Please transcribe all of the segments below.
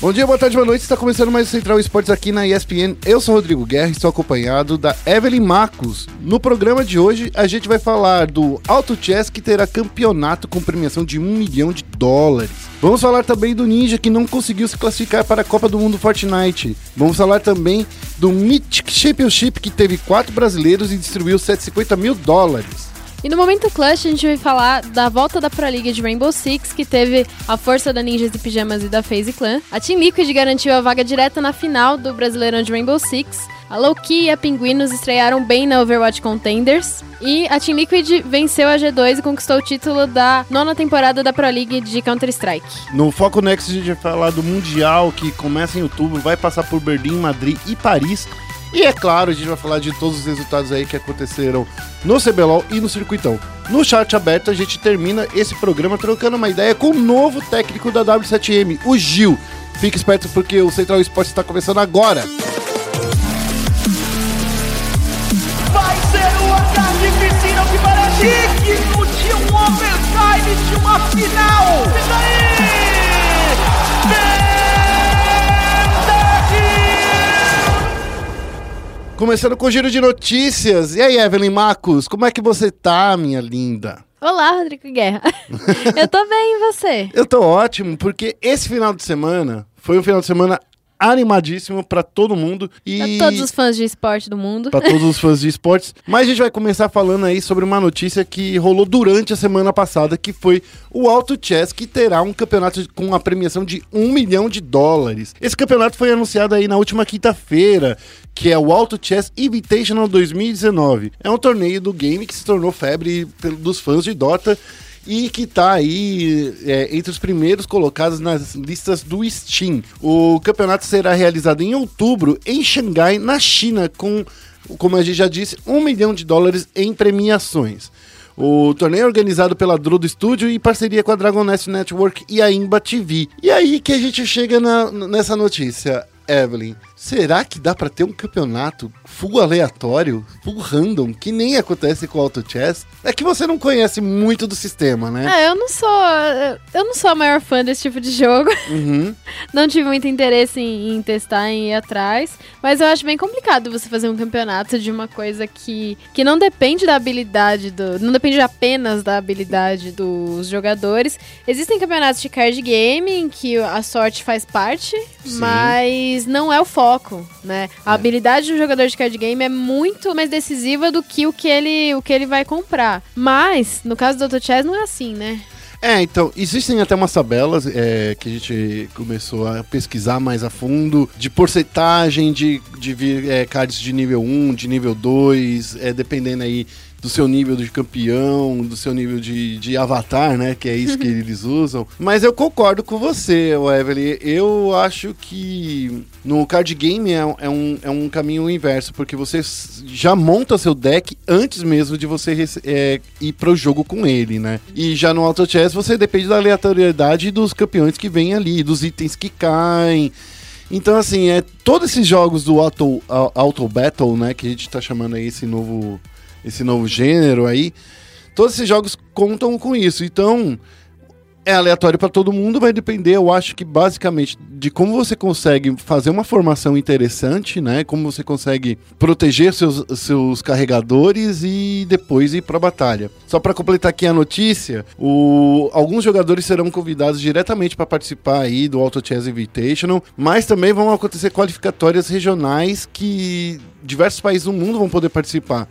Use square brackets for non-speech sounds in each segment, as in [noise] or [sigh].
Bom dia, boa tarde, boa noite. Está começando mais o Central Esportes aqui na ESPN. Eu sou Rodrigo Guerra e estou acompanhado da Evelyn Marcos. No programa de hoje, a gente vai falar do Auto Chess que terá campeonato com premiação de um milhão de dólares. Vamos falar também do Ninja que não conseguiu se classificar para a Copa do Mundo Fortnite. Vamos falar também do Mythic Championship que teve quatro brasileiros e distribuiu 750 mil dólares. E no momento clutch a gente vai falar da volta da Pro League de Rainbow Six, que teve a força da Ninjas e Pijamas e da FaZe Clan. A Team Liquid garantiu a vaga direta na final do Brasileirão de Rainbow Six. A Loki e a Pinguinos estrearam bem na Overwatch Contenders. E a Team Liquid venceu a G2 e conquistou o título da nona temporada da Pro League de Counter-Strike. No Foco Next a gente vai falar do Mundial que começa em outubro, vai passar por Berlim, Madrid e Paris. E é claro, a gente vai falar de todos os resultados aí que aconteceram no CBLOL e no Circuitão. No chat aberto, a gente termina esse programa trocando uma ideia com o novo técnico da W7M, o Gil. Fique esperto porque o Central Esporte está começando agora. Vai ser uma carnificina que parece digno de um overtime de uma final. E Começando com o giro de notícias. E aí, Evelyn Marcos, como é que você tá, minha linda? Olá, Rodrigo Guerra. [laughs] Eu tô bem, e você? Eu tô ótimo, porque esse final de semana foi um final de semana animadíssimo para todo mundo e pra todos os fãs de esporte do mundo. Para todos os fãs de esportes. Mas a gente vai começar falando aí sobre uma notícia que rolou durante a semana passada, que foi o Auto Chess que terá um campeonato com uma premiação de um milhão de dólares. Esse campeonato foi anunciado aí na última quinta-feira, que é o Auto Chess Invitational 2019. É um torneio do game que se tornou febre dos fãs de Dota e que está aí é, entre os primeiros colocados nas listas do Steam. O campeonato será realizado em outubro em Xangai, na China, com, como a gente já disse, um milhão de dólares em premiações. O torneio é organizado pela Drudo Studio em parceria com a Dragon Nest Network e a Imba TV. E aí que a gente chega na, nessa notícia. Evelyn, será que dá para ter um campeonato full aleatório, full random, que nem acontece com o Auto Chess? É que você não conhece muito do sistema, né? É, eu não sou. Eu não sou a maior fã desse tipo de jogo. [laughs] Uhum. não tive muito interesse em, em, testar, em ir atrás. Mas eu acho bem complicado você fazer um campeonato de uma coisa que, que não depende da habilidade do. Não depende apenas da habilidade dos jogadores. Existem campeonatos de card game em que a sorte faz parte, Sim. mas mas não é o foco, né? A é. habilidade do jogador de card game é muito mais decisiva do que o que ele, o que ele vai comprar. Mas, no caso do Auto Chess, não é assim, né? É, então, existem até umas tabelas é, que a gente começou a pesquisar mais a fundo, de porcentagem de, de é, cards de nível 1, de nível 2, é, dependendo aí do seu nível de campeão, do seu nível de, de avatar, né? Que é isso que [laughs] eles usam. Mas eu concordo com você, Evelyn. Eu acho que no card game é, é, um, é um caminho inverso, porque você já monta seu deck antes mesmo de você é, ir pro jogo com ele, né? E já no Auto Chess você depende da aleatoriedade dos campeões que vêm ali, dos itens que caem. Então, assim, é todos esses jogos do Auto, Auto Battle, né? Que a gente tá chamando aí esse novo esse novo gênero aí. Todos esses jogos contam com isso. Então, é aleatório para todo mundo, vai depender, eu acho que basicamente de como você consegue fazer uma formação interessante, né? Como você consegue proteger seus, seus carregadores e depois ir para a batalha. Só para completar aqui a notícia, o, alguns jogadores serão convidados diretamente para participar aí do Auto Chess Invitational, mas também vão acontecer qualificatórias regionais que diversos países do mundo vão poder participar.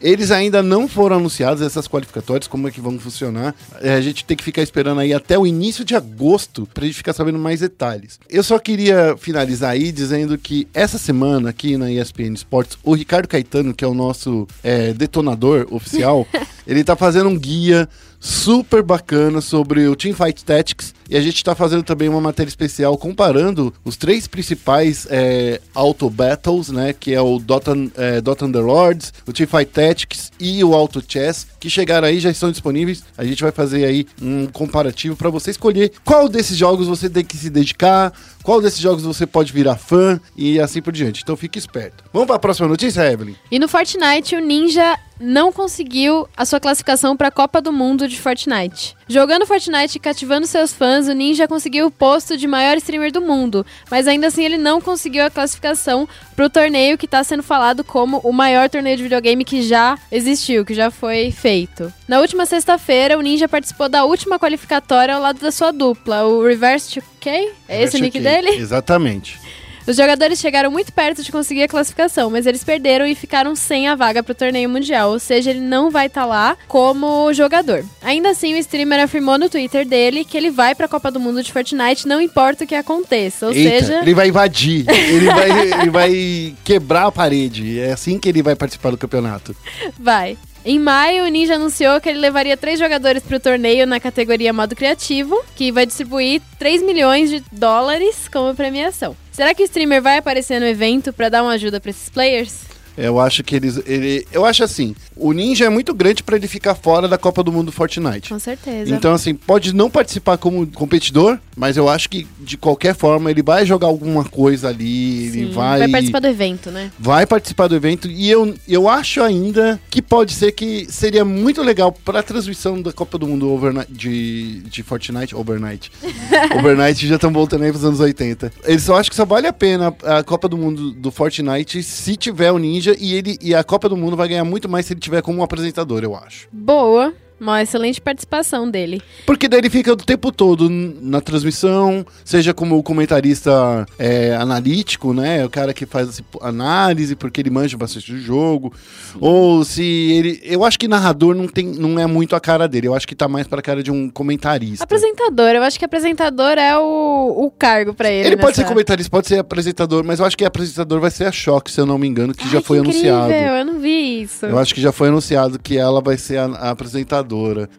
Eles ainda não foram anunciados, essas qualificatórias, como é que vão funcionar. É, a gente tem que ficar esperando aí até o início de agosto pra gente ficar sabendo mais detalhes. Eu só queria finalizar aí dizendo que essa semana aqui na ESPN Sports, o Ricardo Caetano, que é o nosso é, detonador oficial, [laughs] ele tá fazendo um guia super bacana sobre o Teamfight Tactics e a gente está fazendo também uma matéria especial comparando os três principais é, Auto Battles, né, que é o Dota, é, Dota Underlords, o Teamfight Tactics e o Auto Chess, que chegaram aí já estão disponíveis. A gente vai fazer aí um comparativo para você escolher qual desses jogos você tem que se dedicar, qual desses jogos você pode virar fã e assim por diante. Então fique esperto. Vamos para a próxima notícia, Evelyn? E no Fortnite, o Ninja não conseguiu a sua classificação para a Copa do Mundo de Fortnite. Jogando Fortnite e cativando seus fãs, o Ninja conseguiu o posto de maior streamer do mundo, mas ainda assim ele não conseguiu a classificação para o torneio que está sendo falado como o maior torneio de videogame que já existiu, que já foi feito. Na última sexta-feira, o Ninja participou da última qualificatória ao lado da sua dupla, o Reverse 2K? É esse o nick dele? Exatamente. Os jogadores chegaram muito perto de conseguir a classificação, mas eles perderam e ficaram sem a vaga para o torneio mundial, ou seja, ele não vai estar tá lá como jogador. Ainda assim, o streamer afirmou no Twitter dele que ele vai para a Copa do Mundo de Fortnite, não importa o que aconteça, ou Eita, seja, ele vai invadir, ele vai, ele vai quebrar a parede. É assim que ele vai participar do campeonato. [laughs] vai. Em maio, o Ninja anunciou que ele levaria três jogadores para o torneio na categoria modo criativo, que vai distribuir 3 milhões de dólares como premiação. Será que o streamer vai aparecer no evento para dar uma ajuda para esses players? Eu acho que eles. Ele, eu acho assim: o Ninja é muito grande para ele ficar fora da Copa do Mundo Fortnite. Com certeza. Então, assim, pode não participar como competidor, mas eu acho que de qualquer forma ele vai jogar alguma coisa ali. Sim, ele vai. vai participar do evento, né? Vai participar do evento. E eu, eu acho ainda que pode ser que seria muito legal para a transmissão da Copa do Mundo overnight, de, de Fortnite. Overnight. [laughs] overnight já estão voltando aí pros anos 80. Eles só acho que só vale a pena a Copa do Mundo do Fortnite se tiver o Ninja e ele e a Copa do Mundo vai ganhar muito mais se ele tiver como apresentador, eu acho. Boa. Uma excelente participação dele. Porque daí ele fica o tempo todo na transmissão, seja como comentarista é, analítico, né? O cara que faz assim, análise porque ele manja bastante do jogo. Sim. Ou se ele. Eu acho que narrador não, tem, não é muito a cara dele. Eu acho que tá mais pra cara de um comentarista. Apresentador. Eu acho que apresentador é o, o cargo pra ele. Ele nessa... pode ser comentarista, pode ser apresentador, mas eu acho que apresentador vai ser a Choque, se eu não me engano, que Ai, já foi que anunciado. Eu não vi isso. Eu acho que já foi anunciado que ela vai ser a, a apresentadora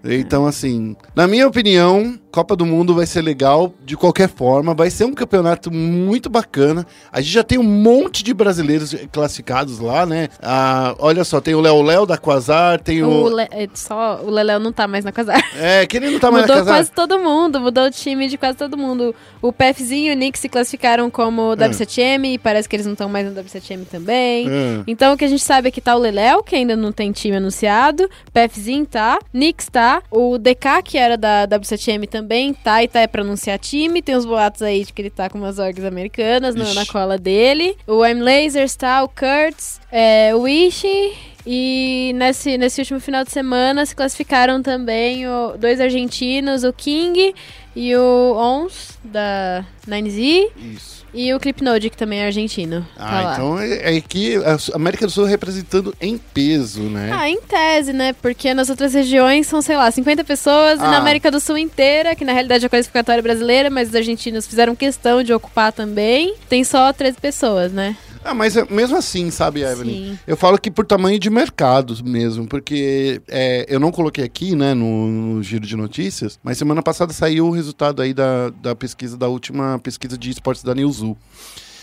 Então, assim, na minha opinião, Copa do Mundo vai ser legal de qualquer forma. Vai ser um campeonato muito bacana. A gente já tem um monte de brasileiros classificados lá, né? Ah, olha só, tem o Léo Léo da Quasar, tem o. o Le... É, só o Leléo não tá mais na Quasar. É, que ele não tá mais mudou na Quasar. Mudou quase todo mundo, mudou o time de quase todo mundo. O PFzinho e o Nick se classificaram como W7M e parece que eles não estão mais no W7M também. É. Então o que a gente sabe é que tá o Leléo, que ainda não tem time anunciado. PFzinho tá. Nix tá. O DK, que era da W7M também também tá é pra anunciar time. Tem os boatos aí de que ele tá com umas orgs americanas na, na, cola dele. O M Lasers tá, o Kurtz, é, o Ishi. E nesse, nesse último final de semana se classificaram também o, dois argentinos, o King e o Ons, da 9Z. Isso. E o Clipnode, que também é argentino. Ah, tá então é, é que a América do Sul representando em peso, né? Ah, em tese, né? Porque nas outras regiões são, sei lá, 50 pessoas, ah. e na ah. América do Sul inteira, que na realidade é a classificatória brasileira, mas os argentinos fizeram questão de ocupar também, tem só 13 pessoas, né? Ah, mas mesmo assim, sabe, Evelyn? Sim. Eu falo que por tamanho de mercado mesmo, porque é, eu não coloquei aqui, né, no, no, giro de notícias, mas semana passada saiu o resultado aí da, da pesquisa, da última pesquisa de esportes da Newzoo.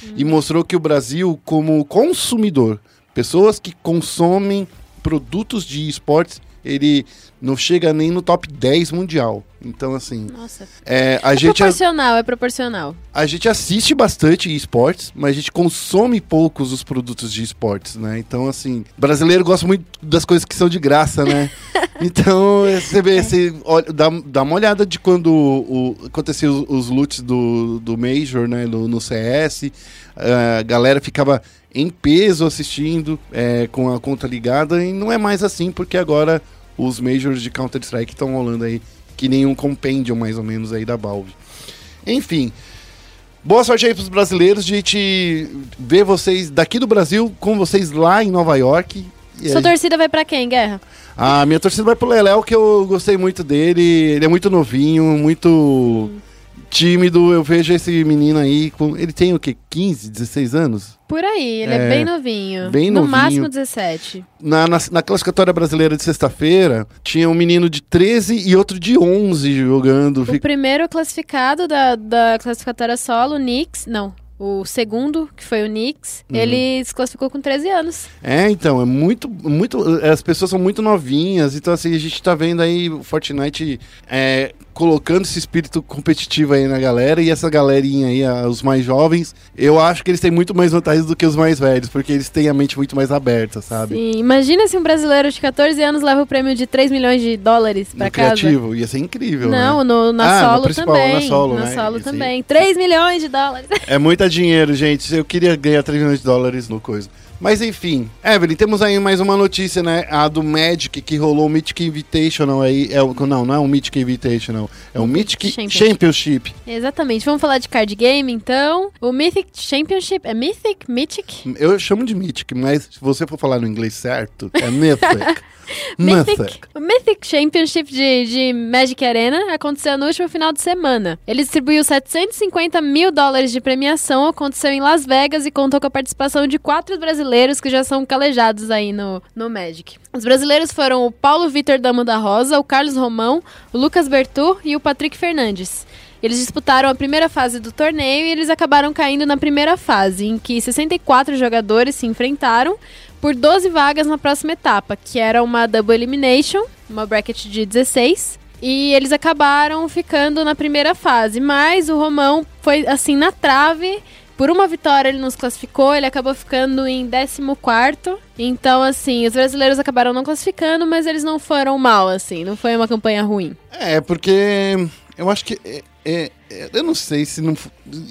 Hum. E mostrou que o Brasil, como consumidor, pessoas que consomem produtos de esportes, ele não chega nem no top 10 mundial. Então, assim. Nossa. É, a é gente proporcional, é proporcional. A gente assiste bastante esportes, mas a gente consome poucos os produtos de esportes, né? Então, assim, brasileiro gosta muito das coisas que são de graça, né? [laughs] então, você vê, você olha, dá, dá uma olhada de quando o, aconteceu os, os loots do, do Major, né? No, no CS. A galera ficava em peso assistindo, é, com a conta ligada, e não é mais assim, porque agora os Majors de Counter-Strike estão rolando aí, que nenhum compêndio mais ou menos aí da Valve. Enfim, boa sorte aí pros brasileiros, de te ver vocês daqui do Brasil com vocês lá em Nova York. Sua aí... torcida vai para quem, Guerra? A minha torcida vai pro Leléo, que eu gostei muito dele. Ele é muito novinho, muito. Hum tímido, eu vejo esse menino aí com. Ele tem o quê? 15, 16 anos? Por aí, ele é, é bem novinho. Bem no novinho. máximo 17. Na, na, na classificatória brasileira de sexta-feira, tinha um menino de 13 e outro de 11 jogando. O primeiro classificado da, da classificatória solo, Knicks. Não, o segundo, que foi o Knicks, uhum. ele se classificou com 13 anos. É, então, é muito, muito. As pessoas são muito novinhas, então assim, a gente tá vendo aí o Fortnite é, colocando esse espírito competitivo aí na galera e essa galerinha aí, os mais jovens, eu acho que eles têm muito mais vantagens do que os mais velhos, porque eles têm a mente muito mais aberta, sabe? Sim, imagina se um brasileiro de 14 anos leva o prêmio de 3 milhões de dólares pra No casa. criativo, ia ser incrível, Não, né? no, na Ah, no solo principal, também. na solo, na né? solo também. 3 milhões de dólares. É muito dinheiro, gente. Eu queria ganhar 3 milhões de dólares no coisa. Mas enfim, Evelyn, temos aí mais uma notícia, né? A do Magic, que rolou o Mythic Invitational aí. É, o- não, não é um Mythic Invitational. É um Mythic Championship. Championship. Exatamente. Vamos falar de card game, então. O Mythic Championship. É Mythic? Mythic? Eu chamo de Mythic, mas se você for falar no inglês certo, é Mythic. [laughs] Mythic. O Mythic Championship de, de Magic Arena aconteceu no último final de semana. Ele distribuiu 750 mil dólares de premiação, aconteceu em Las Vegas e contou com a participação de quatro brasileiros que já são calejados aí no, no Magic. Os brasileiros foram o Paulo Vitor Damo da Rosa, o Carlos Romão, o Lucas Bertu e o Patrick Fernandes. Eles disputaram a primeira fase do torneio e eles acabaram caindo na primeira fase, em que 64 jogadores se enfrentaram por 12 vagas na próxima etapa, que era uma double elimination, uma bracket de 16. E eles acabaram ficando na primeira fase, mas o Romão foi assim na trave. Por uma vitória ele nos classificou, ele acabou ficando em 14. Então, assim, os brasileiros acabaram não classificando, mas eles não foram mal, assim, não foi uma campanha ruim. É, porque eu acho que. é- é- é- eu não sei se não.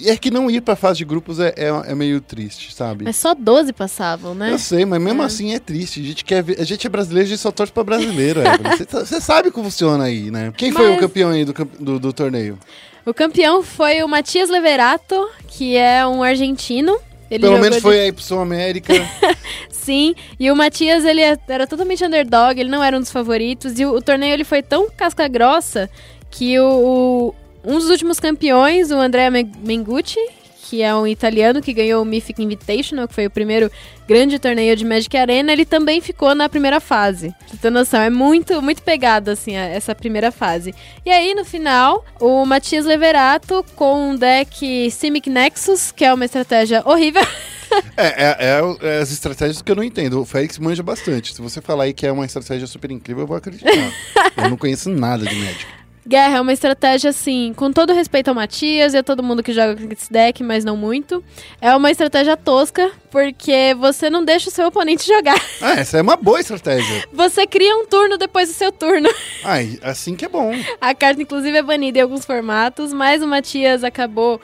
É que não ir pra fase de grupos é, é, é meio triste, sabe? Mas só 12 passavam, né? Eu sei, mas mesmo É. assim é triste. A gente, quer ver- a gente é brasileiro, a gente só torce pra brasileiro. [laughs] Você tá- Você sabe como funciona aí, né? Quem foi Mas- o campeão aí do, do, do torneio? O campeão foi o Matias Leverato, que é um argentino. Ele Pelo menos de- foi aí pro Sul América. [laughs] Sim, e o Matias, ele é- era totalmente underdog, ele não era um dos favoritos. E o, o torneio ele foi tão casca grossa que o, o- um dos últimos campeões, o Men- Mengucci, que é um italiano que ganhou o Mythic Invitational, que foi o primeiro grande torneio de Magic Arena, ele também ficou na primeira fase. Pra ter noção, é muito, muito pegado, assim, essa primeira fase. E aí, no final, o Matias Leverato com um deck Simic Nexus, que é uma estratégia horrível. [laughs] é, é- é é as estratégias que eu não entendo. O Félix manja bastante. Se você falar aí que é uma estratégia super incrível, eu vou acreditar. [laughs] eu não conheço nada de Magic. Guerra é uma estratégia, assim, com todo respeito ao Matias e a todo mundo que joga com esse deck, mas não muito. É uma estratégia tosca, porque você não deixa o seu oponente [laughs] jogar. Ah, essa é uma boa estratégia. Você cria um turno depois do seu turno. [laughs] Ai, assim que é bom. A carta, inclusive, é banida em alguns formatos, mas o Matias acabou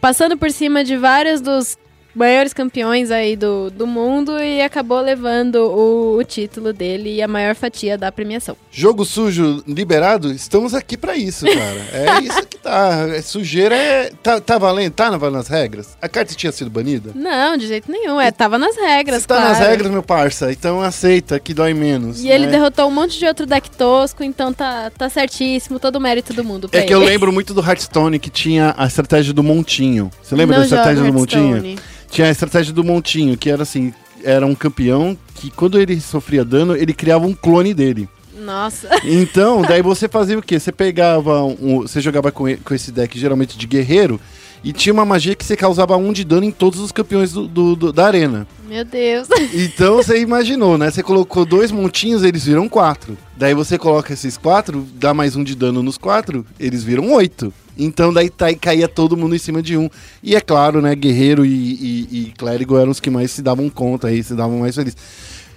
passando por cima de vários dos maiores campeões aí do, do mundo e acabou levando o, o título dele e a maior fatia da premiação. Jogo sujo liberado? Estamos aqui pra isso, cara. É [laughs] isso que tá. É, sujeira é. Tá, tá valendo? Tá valendo as regras? A carta tinha sido banida? Não, de jeito nenhum. É, tava nas regras, Se tá claro. nas regras, meu parça, então aceita que dói menos. E ele né? derrotou um monte de outro deck tosco, então tá, tá certíssimo, todo o mérito do mundo É que eu ele. lembro muito do Hearthstone que tinha a estratégia do montinho. Você lembra Não da estratégia do montinho? Tinha a estratégia do montinho, que era assim, era um campeão que quando ele sofria dano, ele criava um clone dele. Nossa. [laughs] Então, daí você fazia o quê? Você pegava um, você jogava com, com esse deck geralmente de guerreiro e tinha uma magia que você causava um de dano em todos os campeões do- do- do- da arena. Meu Deus. Então [laughs] você imaginou, né? Você colocou dois montinhos, eles viram quatro. Daí você coloca esses quatro, dá mais um de dano nos quatro, eles viram oito. Então daí tá- caía todo mundo em cima de um. E é claro, né? Guerreiro e, e, e clérigo eram os que mais se davam conta aí, se davam mais felizes.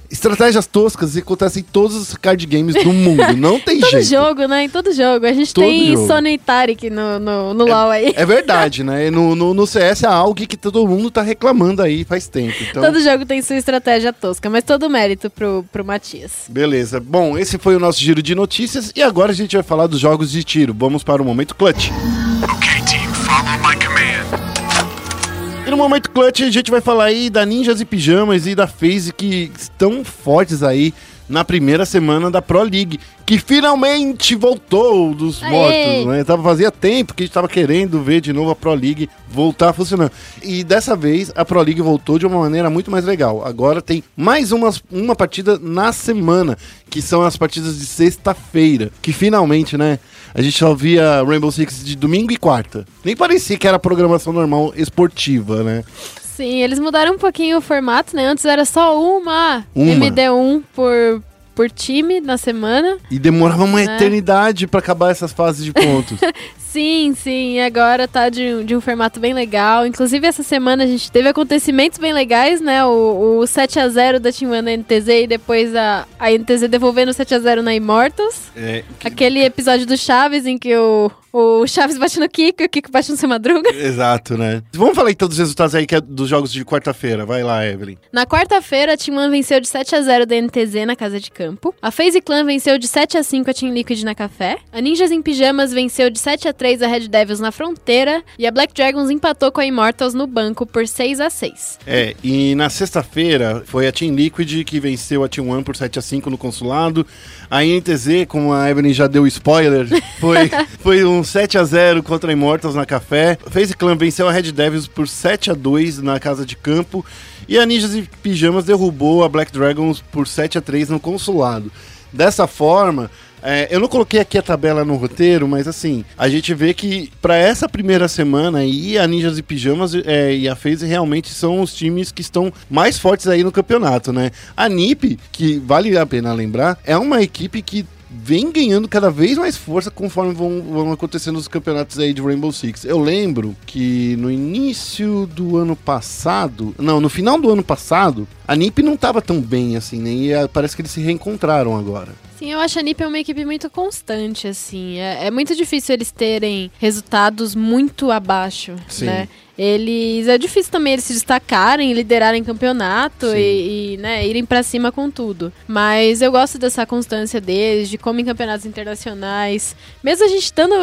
Estratégias toscas acontecem em todos os card games do mundo. [laughs] Não tem Todo jeito. jogo, né? Em todo jogo. A gente Todo tem jogo. Sony Tarik no, no, no LoL aí. É verdade, né? No, no, no CS é algo que todo mundo tá reclamando aí faz tempo. Então, Todo jogo tem sua estratégia tosca, mas todo mérito pro, pro Matias. Beleza. Bom, esse foi o nosso giro de notícias e agora a gente vai falar dos jogos de tiro. Vamos para o momento clutch. Okay, E no momento clutch a gente vai falar aí da Ninjas e Pijamas e da FaZe que estão fortes aí na primeira semana da Pro League, que finalmente voltou dos Aê! mortos, né? Tava fazia tempo que a gente tava querendo ver de novo a Pro League voltar funcionando. E dessa vez a Pro League voltou de uma maneira muito mais legal. Agora tem mais uma, uma partida na semana, que são as partidas de sexta-feira, que finalmente, né? A gente só via Rainbow Six de domingo e quarta. Nem parecia que era programação normal esportiva, né? Sim, eles mudaram um pouquinho o formato, né? Antes era só uma, Uma. MD1 por, por time na semana. E demorava uma É. eternidade pra acabar essas fases de pontos. [laughs] Sim, sim, e agora tá de, um- de um formato bem legal. Inclusive, essa semana a gente teve acontecimentos bem legais, né? O, o 7x0 da Team One na NTZ e depois a, a NTZ devolvendo o 7x0 na Immortals. é, que- Aquele episódio do Chaves em que o, o Chaves bate no Kiko e o Kiko bate no seu Madruga. [laughs] Exato, né? Vamos falar então dos resultados aí que é dos jogos de quarta-feira. Vai lá, Evelyn. Na quarta-feira, a Team One venceu de 7 a 0 da NTZ na casa de campo. A FaZe Clan venceu de 7 a 5 a Team Liquid na Café. A Ninjas em Pijamas venceu de 7 a 3 a Red Devils na Fronteira. E a Black Dragons empatou com a Immortals no banco por 6 a 6 É, e na sexta-feira foi a Team Liquid que venceu a Team One por 7 a 5 no consulado. A INTZ, como a Evelyn já deu spoiler, [laughs] foi, foi um 7 a 0 contra a Immortals na Café. FaZe Clan venceu a Red Devils por 7 a 2 na casa de campo. E a Ninjas em Pijamas derrubou a Black Dragons por 7 a 3 no consulado. Dessa forma, é, eu não coloquei aqui a tabela no roteiro, mas assim, a gente vê que para essa primeira semana aí, a Ninjas e Pijamas é, e a FaZe realmente são os times que estão mais fortes aí no campeonato, né? A NiP, que vale a pena lembrar, é uma equipe que vem ganhando cada vez mais força conforme vão, vão acontecendo os campeonatos aí de Rainbow Six. Eu lembro que no início do ano passado, não, no final do ano passado, a NiP não tava tão bem assim, né? E ah, parece que eles se reencontraram agora. Sim, eu acho a NiP uma equipe muito constante, assim. É, é muito difícil eles terem resultados muito abaixo, Sim. né? Eles... É difícil também eles se destacarem, liderarem campeonato e, e, né, irem pra cima com tudo. Mas eu gosto dessa constância deles, de como em campeonatos internacionais... Mesmo a gente estando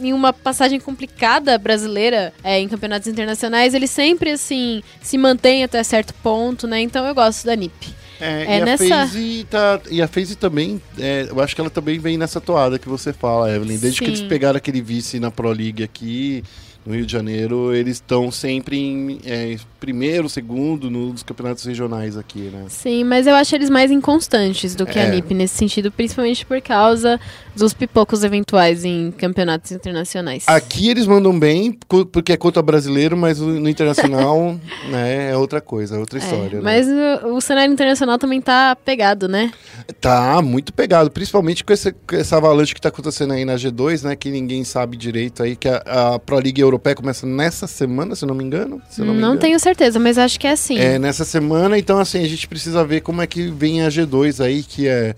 em, uma passagem complicada brasileira é, em campeonatos internacionais, eles sempre, assim, se mantêm até certo ponto, né? Então eu gosto da NiP. É, É, e, a nessa- FaZe tá, e a FaZe também, é, eu acho que ela também vem nessa toada que você fala, Evelyn. Desde que Sim. eles pegaram aquele vice na Pro League aqui, no Rio de Janeiro, eles estão sempre em é, primeiro, segundo nos campeonatos regionais aqui, né? Sim, mas eu acho eles mais inconstantes do que É. a NiP nesse sentido, principalmente por causa dos pipocos eventuais em campeonatos internacionais. Aqui eles mandam bem, porque é contra brasileiro, mas no internacional [laughs] né, é outra coisa, é outra É, história. né? mas o, o cenário internacional também tá pegado, né? Tá muito pegado, principalmente com, esse, com essa avalanche que tá acontecendo aí na G2, né? Que ninguém sabe direito aí, que a, a Pro League Europeia começa nessa semana, se não me engano. Não, não, me engano. tenho certeza, mas acho que é assim. É, nessa semana, então assim, a gente precisa ver como é que vem a G2 aí, que é,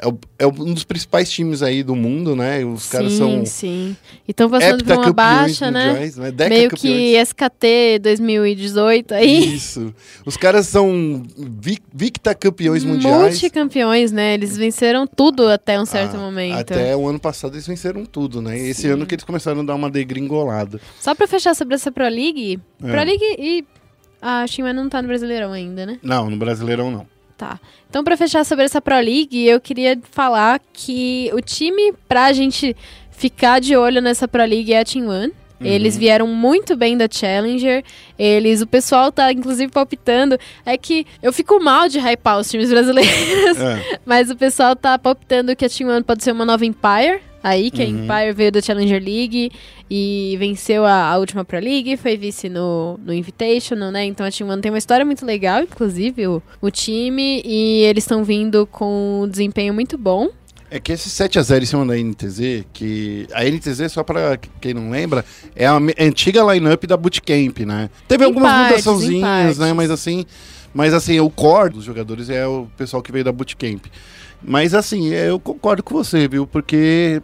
é, o- é um dos principais times aí do mundo, né? Os caras sim, são sim. E estão passando por uma baixa, né? mundiais, né? Meio campeões. que SKT 2018 aí. Isso. Os caras são vic, victa campeões mundiais. Multicampeões, né? Eles venceram tudo até um certo Ah, momento. Até o ano passado eles venceram tudo, né? Esse ano que eles começaram a dar uma degringolada. Só pra fechar sobre essa Pro League, É. Pro League e a Shinra não tá no Brasileirão ainda, né? Não, no Brasileirão não. Tá. Então, pra fechar sobre essa Pro League, eu queria falar que o time pra gente ficar de olho nessa Pro League é a Team One. Uhum. Eles vieram muito bem da Challenger. Eles, o pessoal tá inclusive palpitando. É que eu fico mal de hypar os times brasileiros, É. [laughs] mas o pessoal tá palpitando que a Team One pode ser uma nova Empire. Aí, que Uhum. a Empire veio da Challenger League e venceu a, a última Pro League, foi vice no, no Invitational, né? Então a Team One tem uma história muito legal, inclusive, o, o time, e eles estão vindo com um desempenho muito bom. É que esse 7x0 em cima da NTZ, que a NTZ, só pra quem não lembra, é a antiga lineup da Bootcamp, né? Teve Em algumas partes, mudaçãozinhas, né? Mas assim, mas assim, o core dos jogadores é o pessoal que veio da Bootcamp. Mas assim, eu concordo com você, viu? Porque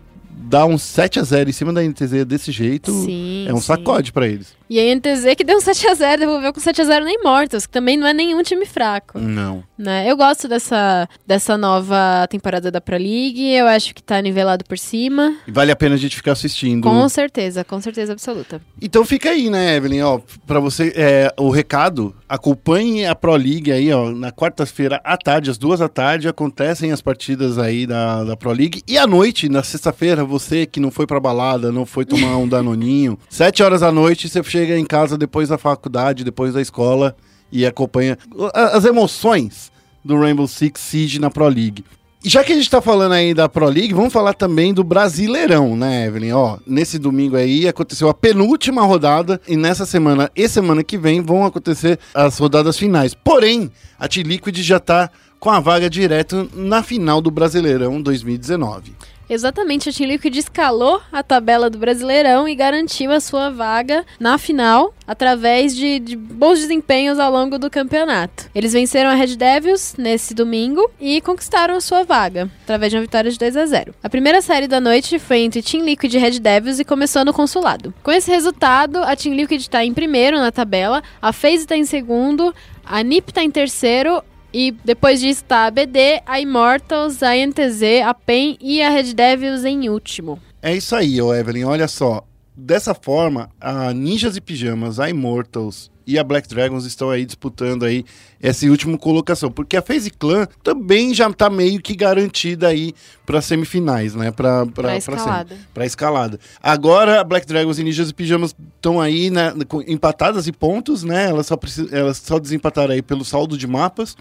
dar um 7x0 em cima da NTZ desse jeito Sim, é um sim. sacode pra eles. E a NTZ que deu um [laughs] 7x0, devolveu com 7x0 na Immortals, que também não é nenhum time fraco. Não. Né? Eu gosto dessa, dessa nova temporada da Pro League, eu acho que tá nivelado por cima. E vale a pena a gente ficar assistindo. Com certeza, com certeza absoluta. Então fica aí, né, Evelyn? Ó, pra você, é, o recado, acompanhe a Pro League aí, ó, na quarta-feira à tarde, às duas da tarde, acontecem as partidas aí da, da Pro League. E à noite, na sexta-feira, você que não foi pra balada, não foi tomar um [laughs] danoninho, sete horas da noite, você chega em casa depois da faculdade, depois da escola e acompanha as emoções do Rainbow Six Siege na Pro League. E já que a gente tá falando aí da Pro League, vamos falar também do Brasileirão, né, Evelyn? Ó, nesse domingo aí aconteceu a penúltima rodada e nessa semana e semana que vem vão acontecer as rodadas finais. Porém, a T-Liquid já tá com a vaga direto na final do Brasileirão 2019. Exatamente, a Team Liquid escalou a tabela do Brasileirão e garantiu a sua vaga na final através de, de, bons desempenhos ao longo do campeonato. Eles venceram a Red Devils nesse domingo e conquistaram a sua vaga através de uma vitória de 2 a 0. A primeira série da noite foi entre Team Liquid e Red Devils e começou no consulado. Com esse resultado, a Team Liquid está em primeiro na tabela, a FaZe está em segundo, a NiP está em terceiro, e depois disso tá a BD, a Immortals, a NTZ, a PEN e a Red Devils em último. É isso aí, Evelyn. Olha só. Dessa forma, a Ninjas e Pijamas, a Immortals e a Black Dragons estão aí disputando aí essa última colocação, porque a FaZe Clan também já tá meio que garantida aí para semifinais, né? Para para escalada. Para escalada. Agora a Black Dragons e Ninjas e Pijamas estão aí né, empatadas e pontos, né? Elas só elas só desempataram aí pelo saldo de mapas.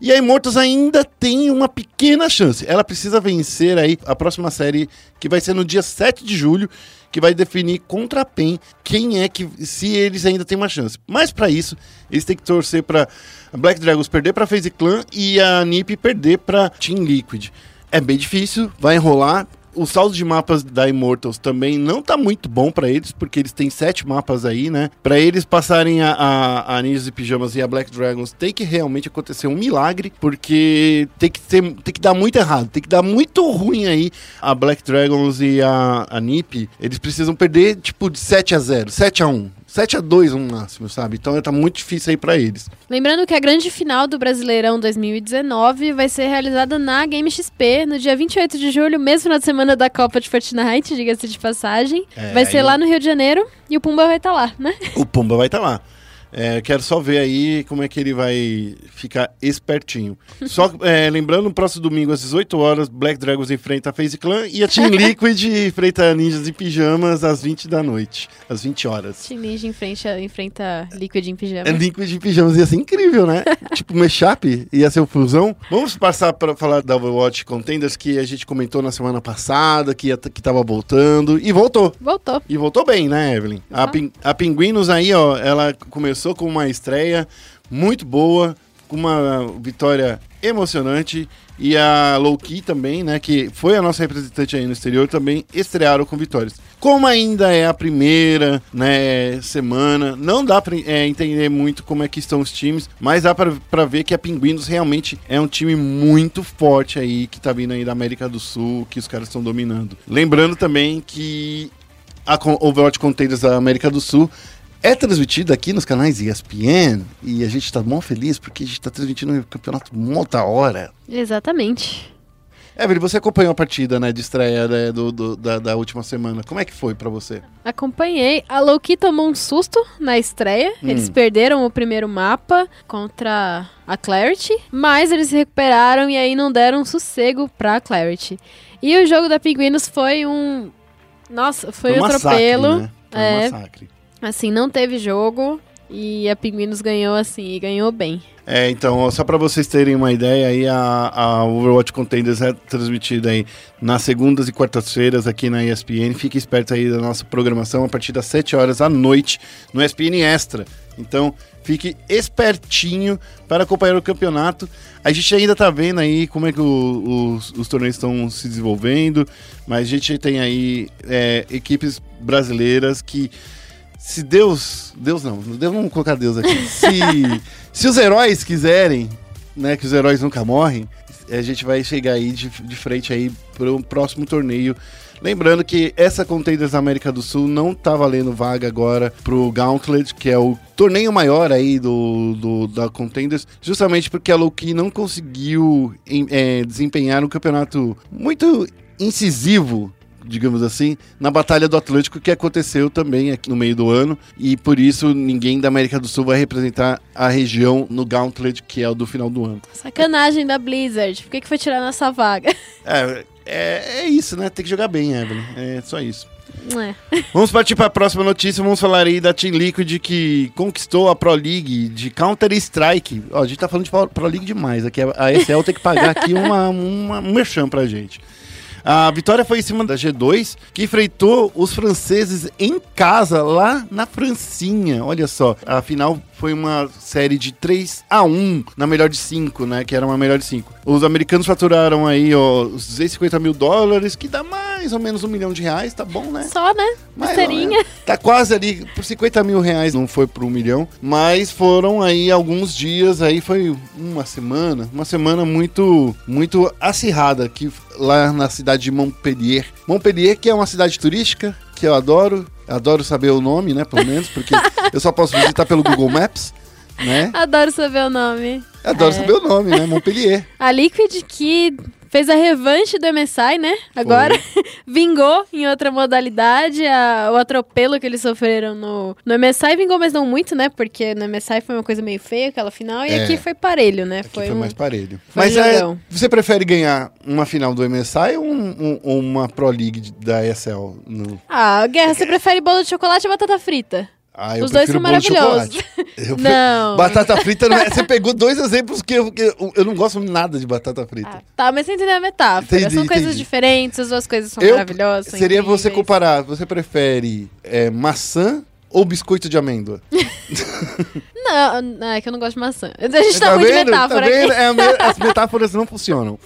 E a Immortals ainda tem uma pequena chance. Ela precisa vencer aí a próxima série, que vai ser no dia 7 de julho, que vai definir contra a PEN quem é que se eles ainda têm uma chance. Mas para isso, eles têm que torcer para Black Dragons perder para FaZe Clan e a NiP perder para Team Liquid. É bem difícil, vai enrolar o saldo de mapas da Immortals também não tá muito bom para eles, porque eles têm sete mapas aí, né? Para eles passarem a, a, a Ninjas e Pijamas e a Black Dragons, tem que realmente acontecer um milagre, porque tem que, ter, tem que dar muito errado, tem que dar muito ruim aí a Black Dragons e a, a NiP. Eles precisam perder, tipo, de 7 a 0 7 a 1 7 a 2 no máximo, sabe? Então tá muito difícil aí para eles. Lembrando que a grande final do Brasileirão 2019 vai ser realizada na Game XP no dia 28 de julho, mesmo final de semana da Copa de Fortnite, diga-se de passagem. É, vai ser lá no Rio de Janeiro e o Pumba vai estar tá lá, né? O Pumba vai estar tá lá. É, quero só ver aí como é que ele vai ficar espertinho. Só é, lembrando, no próximo domingo, às 18 horas, Black Dragons enfrenta a FaZe Clan e a Team [laughs] Liquid enfrenta Ninjas em Pijamas às 20 da noite, às 20 horas. Team Ninja enfrenta, enfrenta Liquid em Pijamas. É, Liquid em Pijamas ia ser incrível, né? [laughs] tipo, mashup, ia ser o fusão. Vamos passar para falar da Overwatch Contenders que a gente comentou na semana passada, que, ia, que tava voltando, e voltou. Voltou. E voltou bem, né, Evelyn? Ah. A, pin, a Pinguinos aí, ó, ela começou começou com uma estreia muito boa, com uma vitória emocionante. E a Lowkey também, né, que foi a nossa representante aí no exterior, também estrearam com vitórias. Como ainda é a primeira né, semana, não dá para é, entender muito como é que estão os times, mas dá para ver que a Pinguinos realmente é um time muito forte aí, que tá vindo aí da América do Sul, que os caras estão dominando. Lembrando também que a Overwatch Contenders da América do Sul é transmitido aqui nos canais ESPN e a gente está muito feliz porque a gente está transmitindo um campeonato muita hora. Exatamente. Evelyn, você acompanhou a partida né, de estreia né, do, do da, da, última semana. Como é que foi para você? Acompanhei. A Loki tomou um susto na estreia. Hum. Eles perderam o primeiro mapa contra a Clarity, mas eles se recuperaram e aí não deram sossego pra Clarity. E o jogo da Pinguinos foi um. Nossa, foi, foi um massacre, atropelo. Né? Foi é... um massacre. Assim, não teve jogo e a Pinguinos ganhou assim, e ganhou bem. É, então, só para vocês terem uma ideia, aí a, a Overwatch Contenders é transmitida aí nas segundas e quartas-feiras aqui na ESPN. Fique esperto aí da nossa programação a partir das 7 horas da noite no ESPN Extra. Então, fique espertinho para acompanhar o campeonato. A gente ainda tá vendo aí como é que o, os, os, torneios estão se desenvolvendo, mas a gente tem aí é, equipes brasileiras que se Deus. Deus não, Deus vamos colocar Deus aqui. Se, [laughs] se os heróis quiserem, né? Que os heróis nunca morrem, a gente vai chegar aí de, de frente aí para o próximo torneio. Lembrando que essa Contenders da América do Sul não tá valendo vaga agora pro Gauntlet, que é o torneio maior aí do, do da Contenders, justamente porque a Loki não conseguiu em, é, desempenhar um campeonato muito incisivo digamos assim, na Batalha do Atlântico, que aconteceu também aqui no meio do ano. E por isso ninguém da América do Sul vai representar a região no Gauntlet, que é o do final do ano. Sacanagem da Blizzard. Por que, que foi tirar nossa vaga? É, é, é isso, né? Tem que jogar bem, Evelyn. É só isso. É. Vamos partir para a próxima notícia. Vamos falar aí da Team Liquid que conquistou a Pro League de Counter Strike. Ó, a gente tá falando de Pro League demais. Aqui a ESL tem que pagar aqui uma, uma, um merchan pra gente. A vitória foi em cima da G2, que enfrentou os franceses em casa, lá na Francinha. Olha só, a final foi uma série de 3 a 1 na melhor de 5, né? Que era uma melhor de 5. Os americanos faturaram aí, ó, os 250 mil dólares, que dá mais ou menos um milhão de reais, tá bom, né? Só, né? Besteirinha. ó, Tá quase ali, por 50 mil reais, não foi por um milhão, mas foram aí alguns dias, aí foi uma semana, uma semana muito, muito acirrada aqui lá na cidade de Montpellier. Montpellier, que é uma cidade turística, que eu adoro, adoro saber o nome, né, pelo menos, porque [laughs] eu só posso visitar pelo Google Maps, né? Adoro saber o nome. Adoro É. saber o nome, né, Montpellier. A Liquid que fez a revanche do MSI, né? Agora [laughs] vingou em outra modalidade. a- o atropelo que eles sofreram no, no MSI vingou, mas não muito, né? Porque no MSI foi uma coisa meio feia aquela final. E É. aqui foi parelho, né? Aqui foi, um- mais parelho. foi Mas é, você prefere ganhar uma final do MSI ou um- um- uma Pro League da ESL? No... Ah, Guerra, você prefere bolo de chocolate ou batata frita? Ah, eu Os dois são maravilhosos. [laughs] Eu Não. Batata frita, não é- você pegou dois exemplos que eu, eu, eu não gosto nada de batata frita. Ah, tá, mas você entendeu a metáfora. Entendi, são coisas entendi. diferentes, as duas coisas são Eu- maravilhosas. são seria você incríveis. comparar, você prefere é, maçã ou biscoito de amêndoa? [laughs] Não, não, é que eu não gosto de maçã. A gente tá, muito de vendo? metáfora Tá vendo? É as metáforas não funcionam.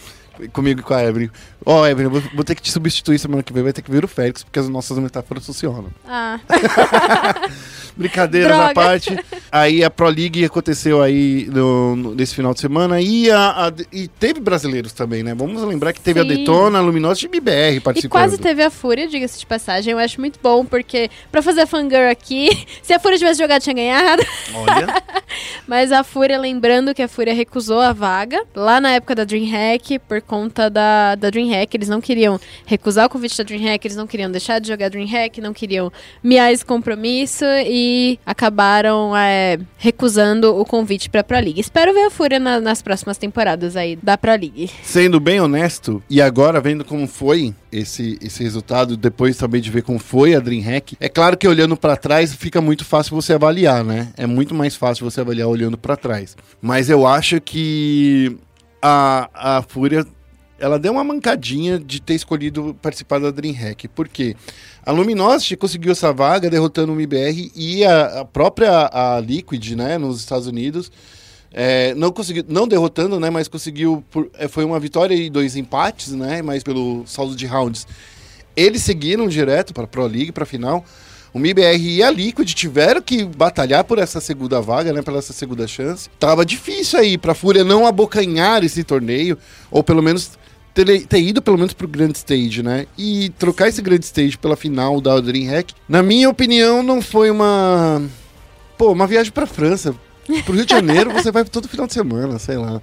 Comigo e com a Evelyn. Ó, Evelyn, eu vou, vou ter que te substituir semana que vem, vai ter que vir o Félix, porque as nossas metáforas funcionam. Ah, [laughs] Brincadeiras à Droga. parte. Aí a Pro League aconteceu aí no, no- nesse final de semana. E, a, a- e teve brasileiros também, né? Vamos lembrar que teve a Sim. Detona, a Luminosa e BBR e participando. quase teve a Fúria, diga-se de passagem. Eu acho muito bom, porque pra fazer a fangirl aqui, [laughs] se a Fúria tivesse jogado, tinha ganhado. Olha, [laughs] Mas a Fúria, lembrando que a Fúria recusou a vaga lá na época da DreamHack por conta da, da DreamHack. Eles não queriam recusar o convite da DreamHack, eles não queriam deixar de jogar DreamHack, não queriam miar esse compromisso e acabaram é, recusando o convite pra Pro League. Espero ver a Fúria na- nas próximas temporadas aí da Pro League. sendo bem honesto, e agora vendo como foi esse, esse resultado, depois também de ver como foi a DreamHack, é claro que olhando pra trás fica muito fácil você avaliar, né? É muito mais fácil você avaliar olhando pra trás. Mas eu acho que a, a Fúria ela deu uma mancadinha de ter escolhido participar da DreamHack. Por quê? A Luminosity conseguiu essa vaga derrotando o MBR e a, a própria a Liquid, né, nos Estados Unidos, é, não conseguiu, não derrotando, né, mas conseguiu, por- é, foi uma vitória e dois empates, né, mas pelo saldo de rounds. Eles seguiram direto para Pro League, para final. O MIBR e a Liquid tiveram que batalhar por essa segunda vaga, né? Por essa segunda chance. Tava difícil aí pra Fúria não abocanhar esse torneio, ou pelo menos ter, ter ido pelo menos pro Grand Stage, né? E trocar esse Grand Stage pela final da DreamHack, na minha opinião, não foi uma. Pô, uma viagem pra França. Pro Rio de Janeiro [laughs] você vai todo final de semana, sei lá.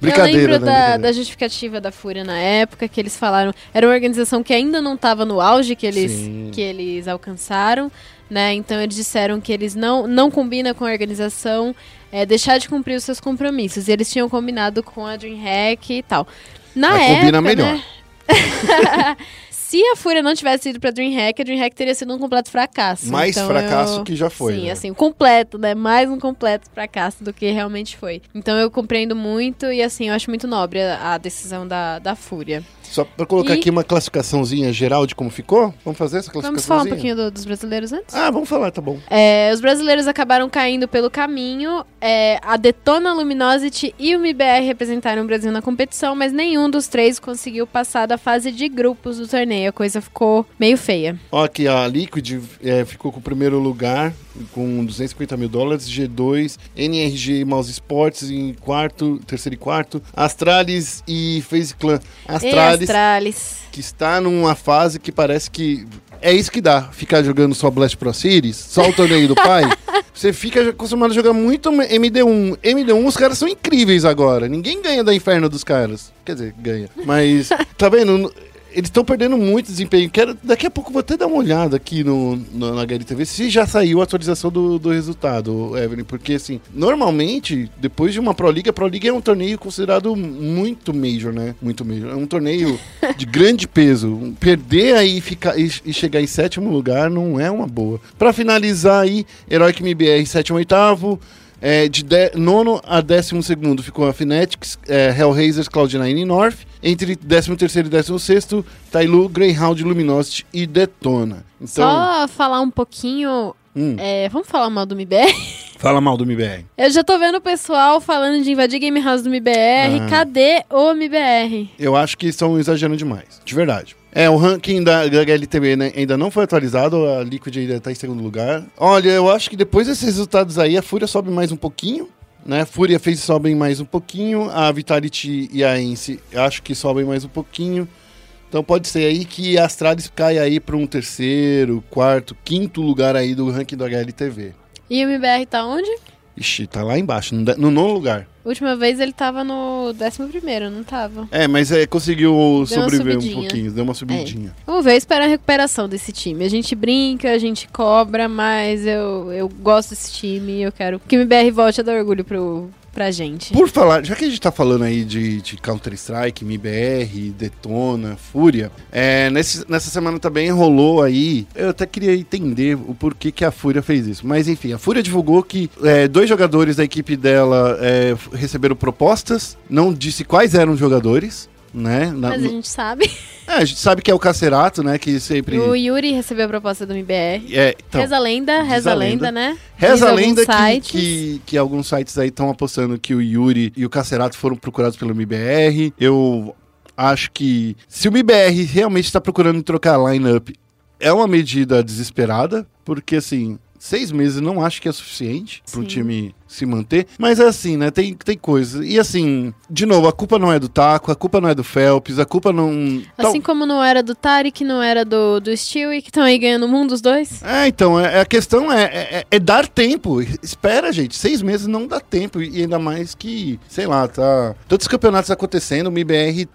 Brincadeira, eu lembro né? da, da justificativa da Fúria na época, que eles falaram. Era uma organização que ainda não estava no auge que eles, Sim. que eles alcançaram, né? Então eles disseram que eles não, não combinam com a organização é, deixar de cumprir os seus compromissos. E eles tinham combinado com a DreamHack e tal. Na Mas época, combina melhor. né? [laughs] Se a Fúria não tivesse ido pra DreamHack, a DreamHack teria sido um completo fracasso. Mais Então fracasso eu- que já foi. Sim, né? assim, completo, né? Mais um completo fracasso do que realmente foi. Então eu compreendo muito e, assim, eu acho muito nobre a, a decisão da, da Fúria. Só pra colocar E- aqui uma classificaçãozinha geral de como ficou. Vamos fazer essa Vamos classificaçãozinha? falar um pouquinho do- dos brasileiros antes? Ah, vamos falar, tá bom. É, os brasileiros acabaram caindo pelo caminho. É, a Detona Luminosity e o MBR representaram o Brasil na competição, mas nenhum dos três conseguiu passar da fase de grupos do torneio. A coisa ficou meio feia. Ó, aqui a Liquid é, ficou com o primeiro lugar com 250 mil dólares, G2, NRG Mouse Sports em quarto, terceiro e quarto, Astralis e FaZe Clan. Astralis, Astralis. que está numa fase que parece que é isso que dá, ficar jogando só Blast Pro Series, só o torneio do pai. [laughs] Você fica acostumado a jogar muito MD1. MD1, os caras são incríveis agora. Ninguém ganha da inferno dos caras. Quer dizer, ganha. Mas, tá vendo? Eles estão perdendo muito desempenho. Quero, daqui a pouco vou até dar uma olhada aqui no, no, na HLTV se já saiu a atualização do, do resultado, Evelyn. Porque, assim, normalmente, depois de uma Pro League, a Pro League é um torneio considerado muito major, né? Muito major. É um torneio [laughs] de grande peso. Perder aí e, ficar, e, e chegar em sétimo lugar não é uma boa. Pra finalizar aí, Heroic MBR, sétimo oitavo. É, de, de nono a décimo segundo ficou a Fnatic, é, Hellraisers, Cloud9 e North. Entre décimo terceiro e décimo sexto, Tailu, Greyhound, Luminosity e Detona. Então, Só falar um pouquinho. hum, é, vamos falar mal do MBR? [laughs] fala mal do MBR. Eu já tô vendo o pessoal falando de invadir Game House do MBR. Ah. Cadê o MBR? Eu acho que estão exagerando demais, de verdade. É, o ranking da, da né, ainda não foi atualizado, a Liquid ainda está em segundo lugar. Olha, eu acho que depois desses resultados aí, a Fúria sobe mais um pouquinho, né? Fúria fez sobem mais um pouquinho, a Vitality e a Ence acho que sobem mais um pouquinho. Então pode ser aí que a Astralis caia aí para um terceiro, quarto, quinto lugar aí do ranking do HLTV. E o MBR tá onde? Ixi, tá lá embaixo, no, nono lugar. Última vez ele tava no 11, não tava? É, mas é, conseguiu sobreviver um pouquinho, deu uma subidinha. Vamos ver, esperar a recuperação desse time. A gente brinca, a gente cobra, mas eu, eu gosto desse time e eu quero que o MBR volte a dar orgulho pro, pra gente. Por falar, já que a gente tá falando aí de, de Counter-Strike, MIBR, Detona, Fúria, é, nesse- nessa semana também rolou aí. Eu até queria entender o porquê que a Fúria fez isso. Mas enfim, a Fúria divulgou que é, dois jogadores da equipe dela é, receberam propostas, não disse quais eram os jogadores. Né? Na- Mas a gente sabe. [laughs] é, a gente sabe que é o Cacerato, né? Que sempre. O Yuri recebeu a proposta do MBR. É, então, reza a lenda, reza a lenda, lenda. né? Reza a lenda que, que, que alguns sites aí estão apostando que o Yuri e o Cacerato foram procurados pelo MBR. Eu acho que se o MBR realmente está procurando trocar a lineup, é uma medida desesperada, porque assim. Seis meses não acho que é suficiente para o time se manter. Mas é assim, né? Tem, tem coisa. E assim, de novo, a culpa não é do Taco, a culpa não é do Phelps, a culpa não. Assim como não era do Tarek, não era do, do Steel e que estão aí ganhando o mundo, os dois. É, então, é, a questão é, é- é dar tempo. Espera, gente. Seis meses não dá tempo. E ainda mais que, sei lá, tá. Todos os campeonatos acontecendo, o MIBR.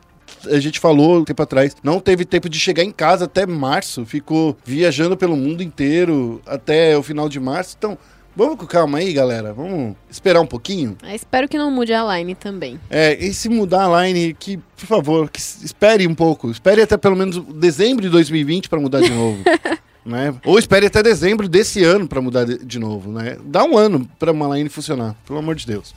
A gente falou um tempo atrás, não teve tempo de chegar em casa até março, ficou viajando pelo mundo inteiro até o final de março. Então, vamos com calma aí, galera. Vamos esperar um pouquinho. Ah, espero que não mude a line também. É, e se mudar a line, que, por favor, que espere um pouco. Espere até pelo menos dezembro de 2020 para mudar de novo. [laughs] né? Ou espere até dezembro desse ano para mudar de, de novo, né? Dá um ano para uma line funcionar, pelo amor de Deus.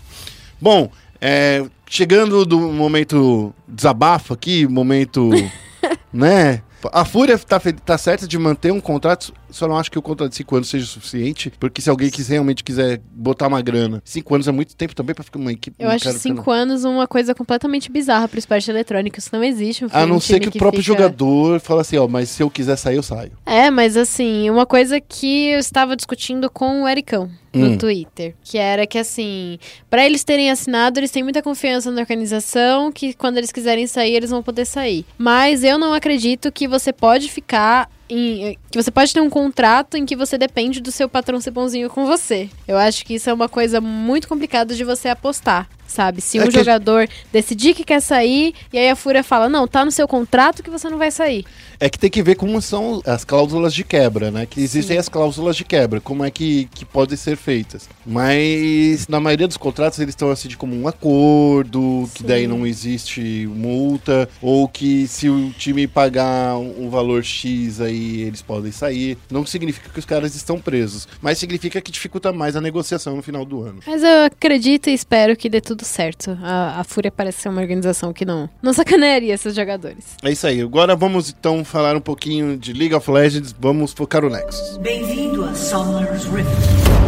Bom, é, chegando do momento desabafo aqui, momento, [laughs] né? A Fúria tá, tá certa de manter um contrato, só não acho que o contrato de 5 anos seja suficiente, porque se alguém quis, realmente quiser botar uma grana, 5 anos é muito tempo também pra ficar uma equipe. Eu acho cara cinco anos uma coisa completamente bizarra pro esporte eletrônico. Isso não existe. Um A não um ser que o próprio fica- jogador fala assim, ó, mas se eu quiser sair, eu saio. É, mas assim, uma coisa que eu estava discutindo com o Ericão no Hum. Twitter, que era que assim, pra eles terem assinado, eles têm muita confiança na organização, que quando eles quiserem sair, eles vão poder sair. Mas eu não acredito que você pode ficar em, que você pode ter um contrato em que você depende do seu patrão ser bonzinho com você. Eu acho que isso é uma coisa muito complicada de você apostar, sabe? Se É um que- jogador decidir que quer sair e aí a Fúria fala: "Não, tá no seu contrato que você não vai sair". É que tem que ver como são as cláusulas de quebra, né? Que existem as cláusulas de quebra, como é que, que podem ser feitas. Mas na maioria dos contratos eles estão assim de como um acordo, que Sim. daí não existe multa, ou que se o time pagar um valor X aí eles podem sair. Não significa que os caras estão presos, mas significa que dificulta mais a negociação no final do ano. Mas eu acredito e espero que dê tudo certo. A, a Fúria parece ser uma organização que não, não sacanearia esses jogadores. É isso aí. Agora vamos então falar um pouquinho de League of Legends. Vamos focar no Nexus. Bem-vindo a Summer's Rift.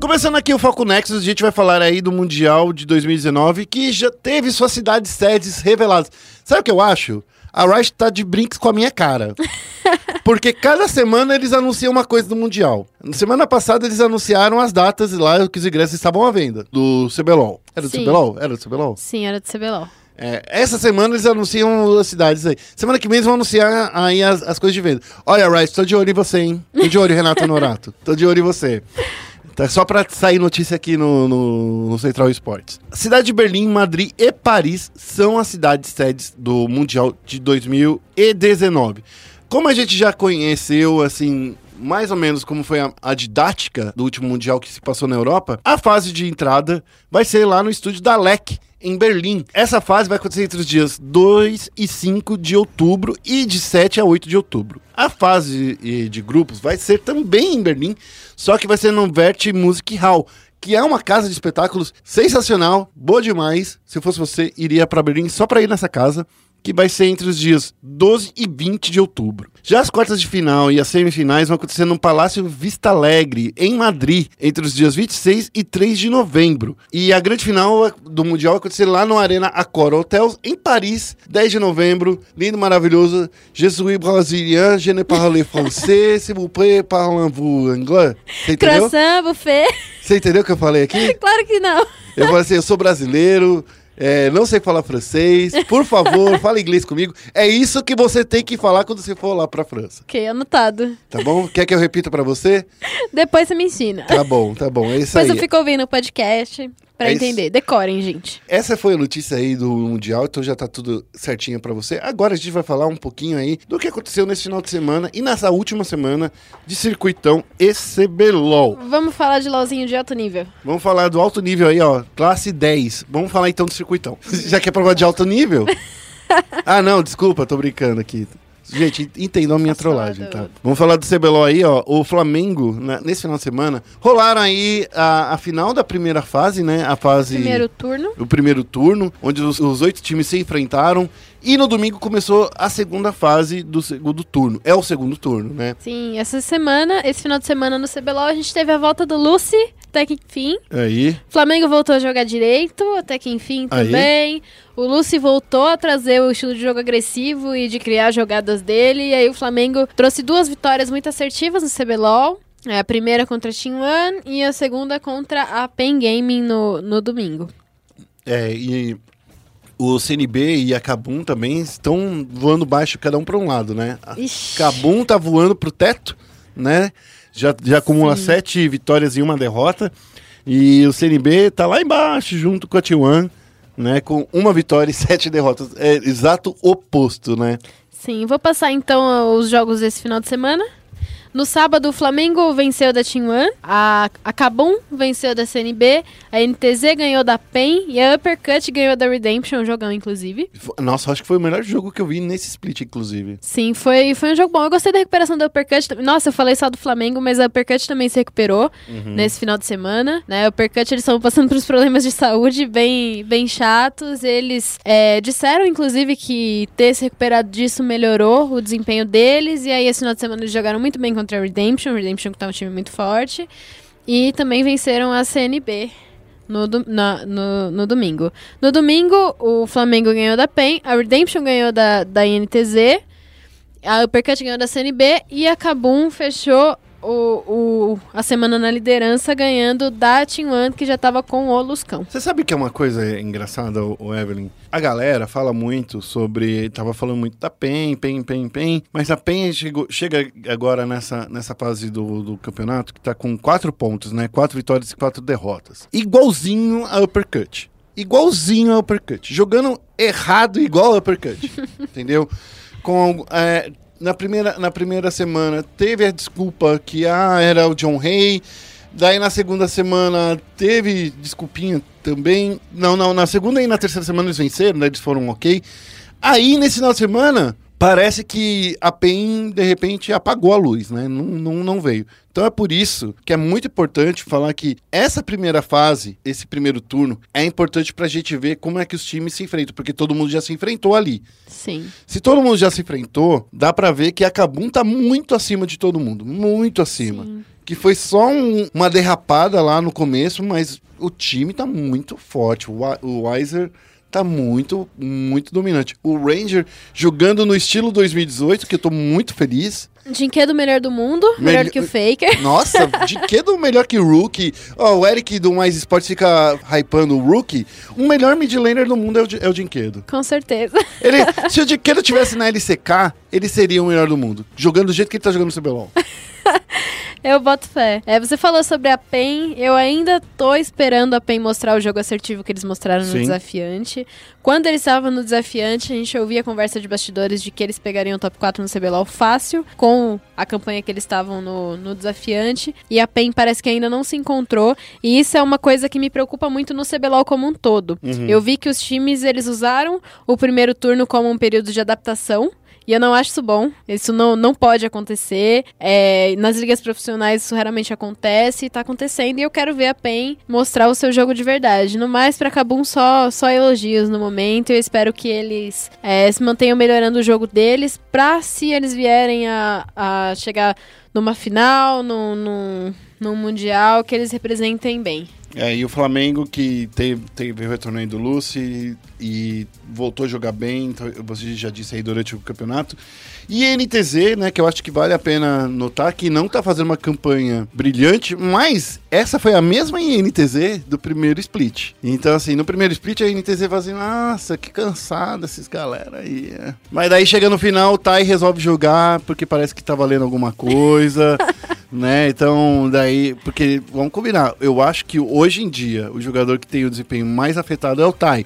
Começando aqui o Foco Nexus, a gente vai falar aí do Mundial de 2019, que já teve suas cidades sedes reveladas. Sabe o que eu acho? A Riot tá de brinks com a minha cara. [laughs] Porque cada semana eles anunciam uma coisa do Mundial. Na semana passada eles anunciaram as datas lá que os ingressos estavam à venda. Do CBLOL. Era do Sim. CBLOL? Era do CBLOL? Sim, era do CBLOL. É, essa semana eles anunciam as cidades aí. Semana que vem eles vão anunciar aí as, as coisas de venda. Olha, Rice, tô de olho em você, hein? Tô de olho, Renato Norato. [laughs] Tô de olho em você. Tá só pra sair notícia aqui no, no, no Central Esportes. Cidade de Berlim, Madrid e Paris são as cidades sedes do Mundial de 2019. Como a gente já conheceu, assim, mais ou menos como foi a, a didática do último Mundial que se passou na Europa, a fase de entrada vai ser lá no estúdio da LEC, em Berlim. Essa fase vai acontecer entre os dias 2 e 5 de outubro e de 7 a 8 de outubro. A fase de grupos vai ser também em Berlim, só que vai ser no Vert Music Hall, que é uma casa de espetáculos sensacional, boa demais. Se fosse você, iria pra Berlim só pra ir nessa casa. Que vai ser entre os dias 12 e 20 de outubro. Já as quartas de final e as semifinais vão acontecer no Palácio Vista Alegre, em Madrid, entre os dias 26 e 3 de novembro. E a grande final do Mundial vai acontecer lá no Arena Accor Hotels, em Paris, 10 de novembro. Lindo, maravilhoso. Je suis brésilien, je ne parle français, s'il vous plaît, parlez-vous anglais? Você entendeu? Croissant, buffet. Você entendeu o que eu falei aqui? [laughs] claro que não. Eu falei assim, eu sou brasileiro, é, não sei falar francês, por favor, [laughs] fala inglês comigo. É isso que você tem que falar quando você for lá pra França, Ok, anotado. tá bom? Quer que eu repita pra você? Depois você me ensina. Tá bom, tá bom, é isso Depois aí. eu fico ouvindo o podcast pra É isso. entender. Decorem, gente. Essa foi a notícia aí do Mundial, então já tá tudo certinho pra você. Agora a gente vai falar um pouquinho aí do que aconteceu nesse final de semana e nessa última semana de circuitão e CBLOL. Vamos falar de LOLzinho de alto nível. Vamos falar do alto nível aí, ó, classe 10. Vamos falar então do circuitão. [laughs] Já quer provar de alto nível? [laughs] ah, não, desculpa, tô brincando aqui. Gente, entendam a minha trollagem, tá? Vamos falar do CBLOL aí, ó. O Flamengo, na- nesse final de semana, rolaram aí a, a final da primeira fase, né? A fase Primeiro turno. o primeiro turno, onde os, os oito times se enfrentaram. E no domingo começou a segunda fase do segundo turno. É o segundo turno, né? Sim, essa semana, esse final de semana no CBLOL, a gente teve a volta do Lucy, até que enfim. Aí. Flamengo voltou a jogar direito, até que enfim Aí. também. O Lucy voltou a trazer o estilo de jogo agressivo e de criar jogadas dele. E aí o Flamengo trouxe duas vitórias muito assertivas no CBLOL. É, a primeira contra a Team One e a segunda contra a Pen Gaming no, no domingo. É, e o CNB e a Kabum também estão voando baixo, cada um para um lado, né? A Ixi. Kabum tá voando pro teto, né? Já, já acumula Sim. sete vitórias e uma derrota. E o CNB tá lá embaixo, junto com a T1, né? Com uma vitória e sete derrotas. É exato oposto, né? Sim, vou passar então os jogos desse final de semana. No sábado, o Flamengo venceu da One, a, a Kabum venceu da CNB, a NTZ ganhou da PEN e a Uppercut ganhou da Redemption, um jogão inclusive. Nossa, acho que foi o melhor jogo que eu vi nesse split, inclusive. Sim, foi, foi um jogo bom. Eu gostei da recuperação da Uppercut. Nossa, eu falei só do Flamengo, mas a Uppercut também se recuperou nesse final de semana. Né? A Uppercut, eles estão passando por uns problemas de saúde bem, bem chatos. Eles é, disseram, inclusive, que ter se recuperado disso melhorou o desempenho deles. E aí, esse final de semana, eles jogaram muito bem contra a Redemption. Redemption que tá um time muito forte. E também venceram a CNB. No, do- na- no, no domingo. No domingo, o Flamengo ganhou da PEN, a Redemption ganhou da, da INTZ, a Uppercut ganhou da CNB e a Kabum fechou o, o- a semana na liderança ganhando da Team One, que já tava com o Luscão. Você sabe que é uma coisa engraçada, o Evelyn? A galera fala muito sobre. Tava falando muito da PEN, PEN, PEN, PEN. Mas a PEN chegou- chega agora nessa, nessa fase do, do campeonato que tá com quatro pontos, né? Quatro vitórias e quatro derrotas. Igualzinho a Uppercut. Igualzinho a Uppercut. Jogando errado igual a Uppercut. [laughs] entendeu? Com. é, na primeira, na primeira semana teve a desculpa que ah, era o John Hay. Daí na segunda semana teve desculpinha também. Não, não, na segunda e na terceira semana eles venceram, né? Eles foram ok. Aí nesse final de semana, parece que a PEN de repente apagou a luz, né? Não, não, não veio. Então é por isso que é muito importante falar que essa primeira fase, esse primeiro turno, é importante pra gente ver como é que os times se enfrentam, porque todo mundo já se enfrentou ali. Sim. Se todo mundo já se enfrentou, dá pra ver que a Kabum tá muito acima de todo mundo. Muito acima. Que foi só um- uma derrapada lá no começo, mas o time tá muito forte. O, o Weiser tá muito, muito dominante. O Ranger jogando no estilo 2018, que eu tô muito feliz. Dinquedo melhor do mundo, melhor que o Faker. [laughs] Nossa, de que do melhor que o Rookie? Ó, o Eric do Mais Esportes fica hypando o Rookie. O melhor mid laner do mundo é o, é o Dinquedo. Com certeza. Ele, se o [laughs] Dinquedo tivesse na LCK, ele seria o melhor do mundo. Jogando do jeito que ele tá jogando no CBLOL. [laughs] [laughs] Eu boto fé. É, você falou sobre a PEN. Eu ainda tô esperando a PEN mostrar o jogo assertivo que eles mostraram no Sim. desafiante. Quando eles estavam no desafiante, a gente ouvia a conversa de bastidores de que eles pegariam o top 4 no CBLOL fácil, com a campanha que eles estavam no, no desafiante. E a PEN parece que ainda não se encontrou. E isso é uma coisa que me preocupa muito no CBLOL como um todo. Eu vi que os times eles usaram o primeiro turno como um período de adaptação. E eu não acho isso bom. Isso não, não pode acontecer. É, nas ligas profissionais isso raramente acontece e tá acontecendo. E eu quero ver a PEN mostrar o seu jogo de verdade. No mais, pra Kabum, só, só elogios no momento. Eu espero que eles é, se mantenham melhorando o jogo deles. Pra se eles vierem a, a chegar numa final, num, num, num mundial, que eles representem bem. É, e o Flamengo que teve, teve o retorno aí do Lucy e voltou a jogar bem, então, você já disse aí durante o campeonato. E a NTZ, né, que eu acho que vale a pena notar que não tá fazendo uma campanha brilhante, mas essa foi a mesma INTZ do primeiro split. Então, assim, no primeiro split a NTZ fazendo, assim, nossa, que cansada esses galera aí. é." Mas daí chega no final, o Tai resolve jogar porque parece que tá valendo alguma coisa. [laughs] né? Então, daí, porque vamos combinar, eu acho que hoje em dia o jogador que tem o desempenho mais afetado é o Tai.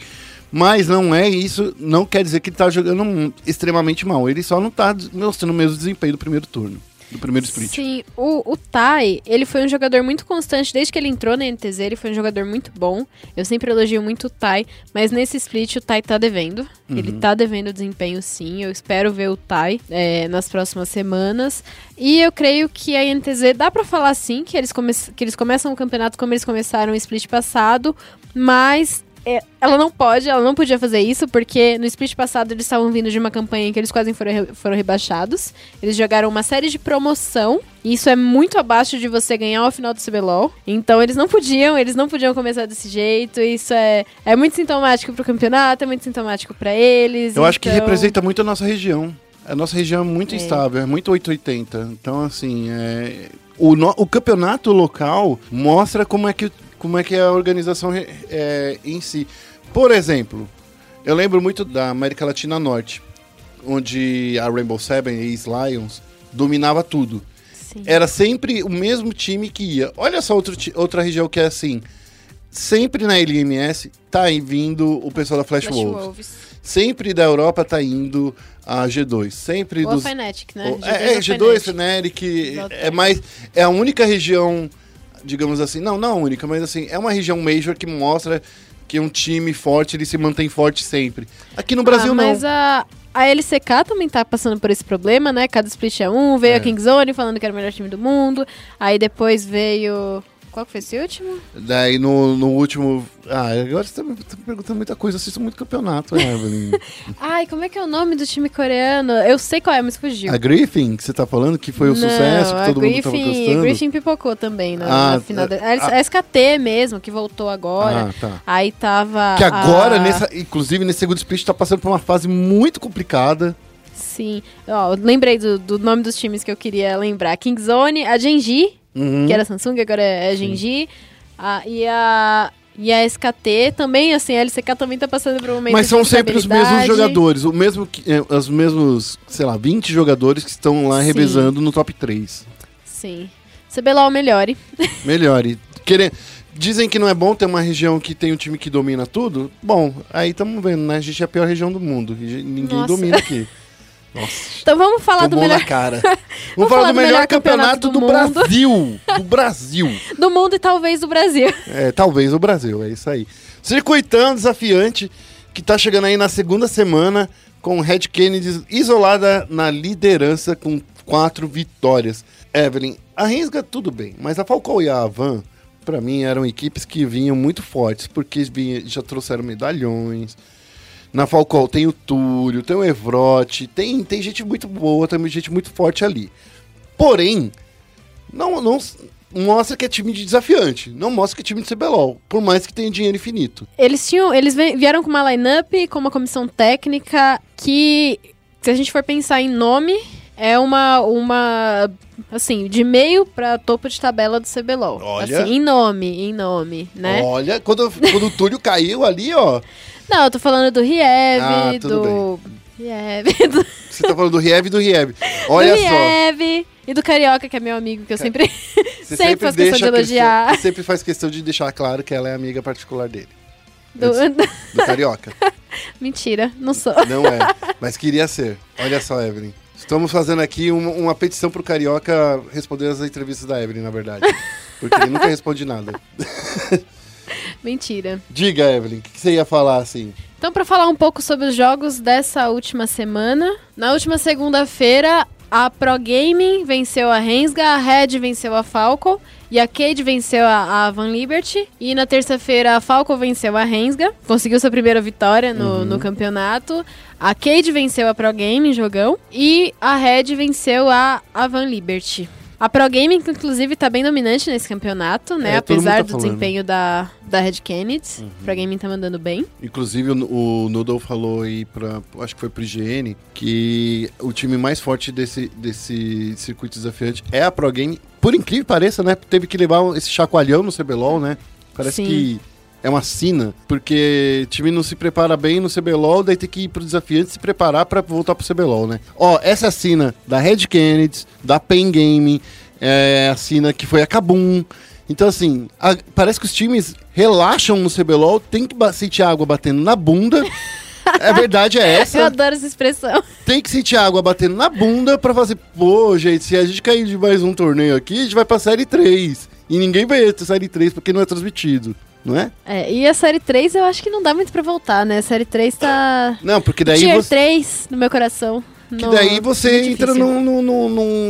Mas não é isso, não quer dizer que ele tá jogando extremamente mal. Ele só não tá mostrando o mesmo desempenho do primeiro turno, do primeiro split. Sim, o, o Tai, ele foi um jogador muito constante desde que ele entrou na NTZ, ele foi um jogador muito bom. Eu sempre elogio muito o Tai, mas nesse split o Tai tá devendo. Ele tá devendo desempenho sim. Eu espero ver o Tai é, nas próximas semanas. E eu creio que a NTZ dá pra falar sim que eles, que eles começam o campeonato como eles começaram o split passado, mas ela não pode, ela não podia fazer isso, porque no split passado eles estavam vindo de uma campanha em que eles quase foram, foram rebaixados. Eles jogaram uma série de promoção, e isso é muito abaixo de você ganhar ao final do CBLOL. Então eles não podiam, eles não podiam começar desse jeito. Isso é, é muito sintomático pro campeonato, é muito sintomático pra eles. Eu acho que então- representa muito a nossa região. A nossa região é muito É. instável, é muito 880. Então, assim, é... o, no- o campeonato local mostra como é que, como é, que é a organização é, em si. Por exemplo, eu lembro muito da América Latina Norte, onde a Rainbow Seven e East Lions dominava tudo. Sim. Era sempre o mesmo time que ia. Olha só outro outra região que é assim. Sempre na LMS tá vindo o pessoal da Flash, Flash Wolves. Wolves. Sempre da Europa tá indo a G2. Sempre Ou a dos. Fnatic, né? o- é, é, G2, Fnatic. Fnatic. É mais. É a única região, digamos assim. Não, não a única, mas assim, é uma região major que mostra que um time forte ele se mantém forte sempre. Aqui no Brasil ah, não. Mas a, a LCK também tá passando por esse problema, né? Cada split é um. Veio É. a Kingzone falando que era o melhor time do mundo. Aí depois veio. Qual que foi esse último? Daí no, no último. Ah, agora você tá me tá me perguntando muita coisa. Assisto muito campeonato, né, Evelyn? [laughs] Ai, como é que é o nome do time coreano? Eu sei qual é, mas fugiu. a Griffin, que você tá falando, que foi o Não, sucesso, que todo mundo tava Griffin, gostando. A Griffin pipocou também na, Ah, na final. da- é, a, a SKT mesmo, que voltou agora. Ah, tá. Aí tava. Que agora, a- nessa, inclusive nesse segundo split, tá passando por uma fase muito complicada. Sim. Ó, lembrei do, do nome dos times que eu queria lembrar: Kingzone, a Genji, Uhum. que era Samsung, agora é Genji. A, e a. E a SKT também, assim, a LCK também tá passando por um momento Mas são sempre os mesmos jogadores, o mesmo, é, os mesmos, sei lá, 20 jogadores que estão lá Sim. revezando no top 3. Sim. CBLOL melhore. [laughs] Melhor. E querer, dizem que não é bom ter uma região que tem um time que domina tudo. Bom, aí estamos vendo, né? A gente é a pior região do mundo. Ninguém Nossa. domina aqui. [laughs] Nossa, Então vamos falar do melhor cara. [laughs] Vamos falar do melhor campeonato do, mundo. Brasil. [laughs] Do Brasil. do mundo e talvez do Brasil. É, talvez o Brasil, é isso aí. Circuitão desafiante, que tá chegando aí na segunda semana, com Red Kennedy isolada na liderança com quatro vitórias. Evelyn, a Risga tudo bem, mas a Falcão e a Avan, pra mim, eram equipes que vinham muito fortes, porque já trouxeram medalhões. Na Falcão tem o Túlio, tem o Evrote, tem, tem gente muito boa, tem gente muito forte ali. Porém, não, não mostra que é time de desafiante. Não mostra que é time de CBLOL. Por mais que tenha dinheiro infinito. Eles tinham. Eles vieram com uma lineup, com uma comissão técnica que, se a gente for pensar em nome, é uma. uma assim, de meio pra topo de tabela do CBLOL. Olha. Assim, em nome, em nome, né? Olha, quando, quando o Túlio [laughs] caiu ali, ó. Não, eu tô falando do Riev, Ah, do. Riev, [laughs] do, Você tá falando do Riev e do Riev. [laughs] Olha do só. Riev e do Carioca, que é meu amigo, que eu sempre, Você [laughs] sempre faço questão de elogiar. Questão, sempre faz questão de deixar claro que ela é amiga particular dele. Do- Do Carioca. Mentira, não sou. Não é. Mas queria ser. Olha só, Evelyn. Estamos fazendo aqui uma, uma petição pro Carioca responder as entrevistas da Evelyn, na verdade. Porque ele nunca responde nada. [laughs] Mentira. Diga, Evelyn, o que que você ia falar assim? Então, para falar um pouco sobre os jogos dessa última semana, na última segunda-feira, a Pro Gaming venceu a Rensga, a Red venceu a Falco e a Cade venceu a, a Van Liberty. E na terça-feira, a Falco venceu a Rensga, conseguiu sua primeira vitória no, no campeonato. A Cade venceu a Pro Gaming, jogão. E a Red venceu a, a Van Liberty. A Pro Gaming, inclusive, tá bem dominante nesse campeonato, né? É, Apesar tá do falando. desempenho da, da Red Kennedy. Pro Gaming tá mandando bem. Inclusive, o, o Noodle falou aí pra. Acho que foi pro IGN que o time mais forte desse, desse circuito desafiante é a Pro Game. Por incrível que pareça, né? Teve que levar esse chacoalhão no CBLOL, né? Parece Sim. que é uma sina, porque o time não se prepara bem no CBLOL, daí tem que ir pro desafiante se preparar pra voltar pro CBLOL, né? Ó, essa é a sina da Red Kennedy, da Pen Game, é a sina que foi a Kabum. Então, assim, a- parece que os times relaxam no CBLOL, tem que sentir água batendo na bunda. A [laughs] verdade é Eu essa. adoro essa expressão. Tem que sentir água batendo na bunda pra fazer, pô, gente, se a gente cair de mais um torneio aqui, a gente vai pra série 3. E ninguém vai ter série 3 porque não é transmitido, não é? É, e a série 3 eu acho que não dá muito pra voltar, né? A série 3 tá. Não, porque daí Tier você. 3 no meu coração. Que daí você muito entra difícil. no,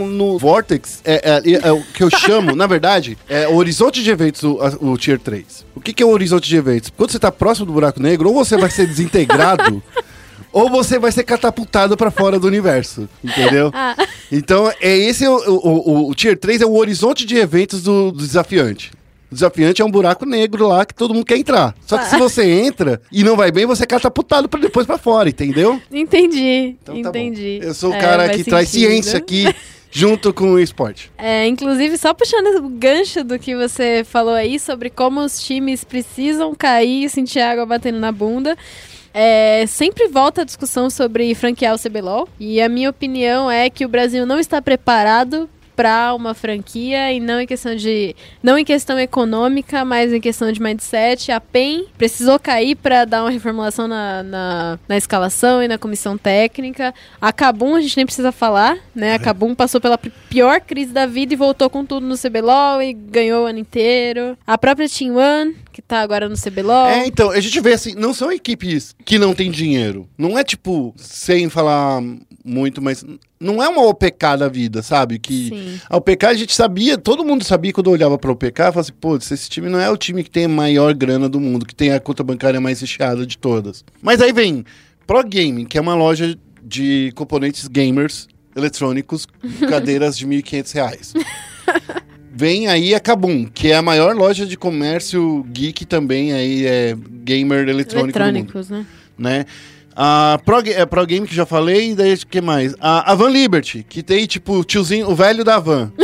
no, Vortex, é, é- é o que eu chamo, na verdade, é o horizonte de eventos, o, o Tier 3. O que, que é o horizonte de eventos? Quando você tá próximo do buraco negro, ou você vai ser desintegrado, [laughs] ou você vai ser catapultado pra fora do universo, entendeu? Ah, Então, é esse o, o, o- o Tier 3 é o horizonte de eventos do, do desafiante. O desafiante é um buraco negro lá que todo mundo quer entrar. Só que se você entra e não vai bem, você é catapultado pra depois pra fora, entendeu? entendi. Então tá bom. entendi. Eu sou o É, cara faz que traz sentido. ciência aqui junto com o esporte. [laughs] É, inclusive, só puxando o gancho do que você falou aí sobre como os times precisam cair e sentir água batendo na bunda. É, sempre volta a discussão sobre franquear o CBLOL. E a minha opinião é que o Brasil não está preparado para uma franquia e não em questão de não em questão econômica, mas em questão de mindset. A PEN precisou cair para dar uma reformulação na, na, na escalação e na comissão técnica. A Kabum a gente nem precisa falar, né? A Kabum passou pela pi- pior crise da vida e voltou com tudo no CBLOL e ganhou o ano inteiro. A própria Team One, que tá agora no CBLOL. É, então, a gente vê assim, não são equipes que não têm dinheiro. Não é tipo, sem falar muito, mas não é uma OPK da vida, sabe? Que Sim. A OPK a gente sabia, todo mundo sabia quando olhava pra OPK, falava assim, pô, esse time não é o time que tem a maior grana do mundo, que tem a conta bancária mais recheada de todas. Mas aí vem Pro Gaming, que é uma loja de componentes gamers eletrônicos, [laughs] cadeiras de 1.500 reais. Vem aí a Kabum, que é a maior loja de comércio geek também, aí é gamer eletrônico Eletrônicos, né? né? A Pro, é, Pro Game que já falei, e daí o que mais? A, a Van Liberty, que tem tipo o tiozinho, o velho da Van. [laughs]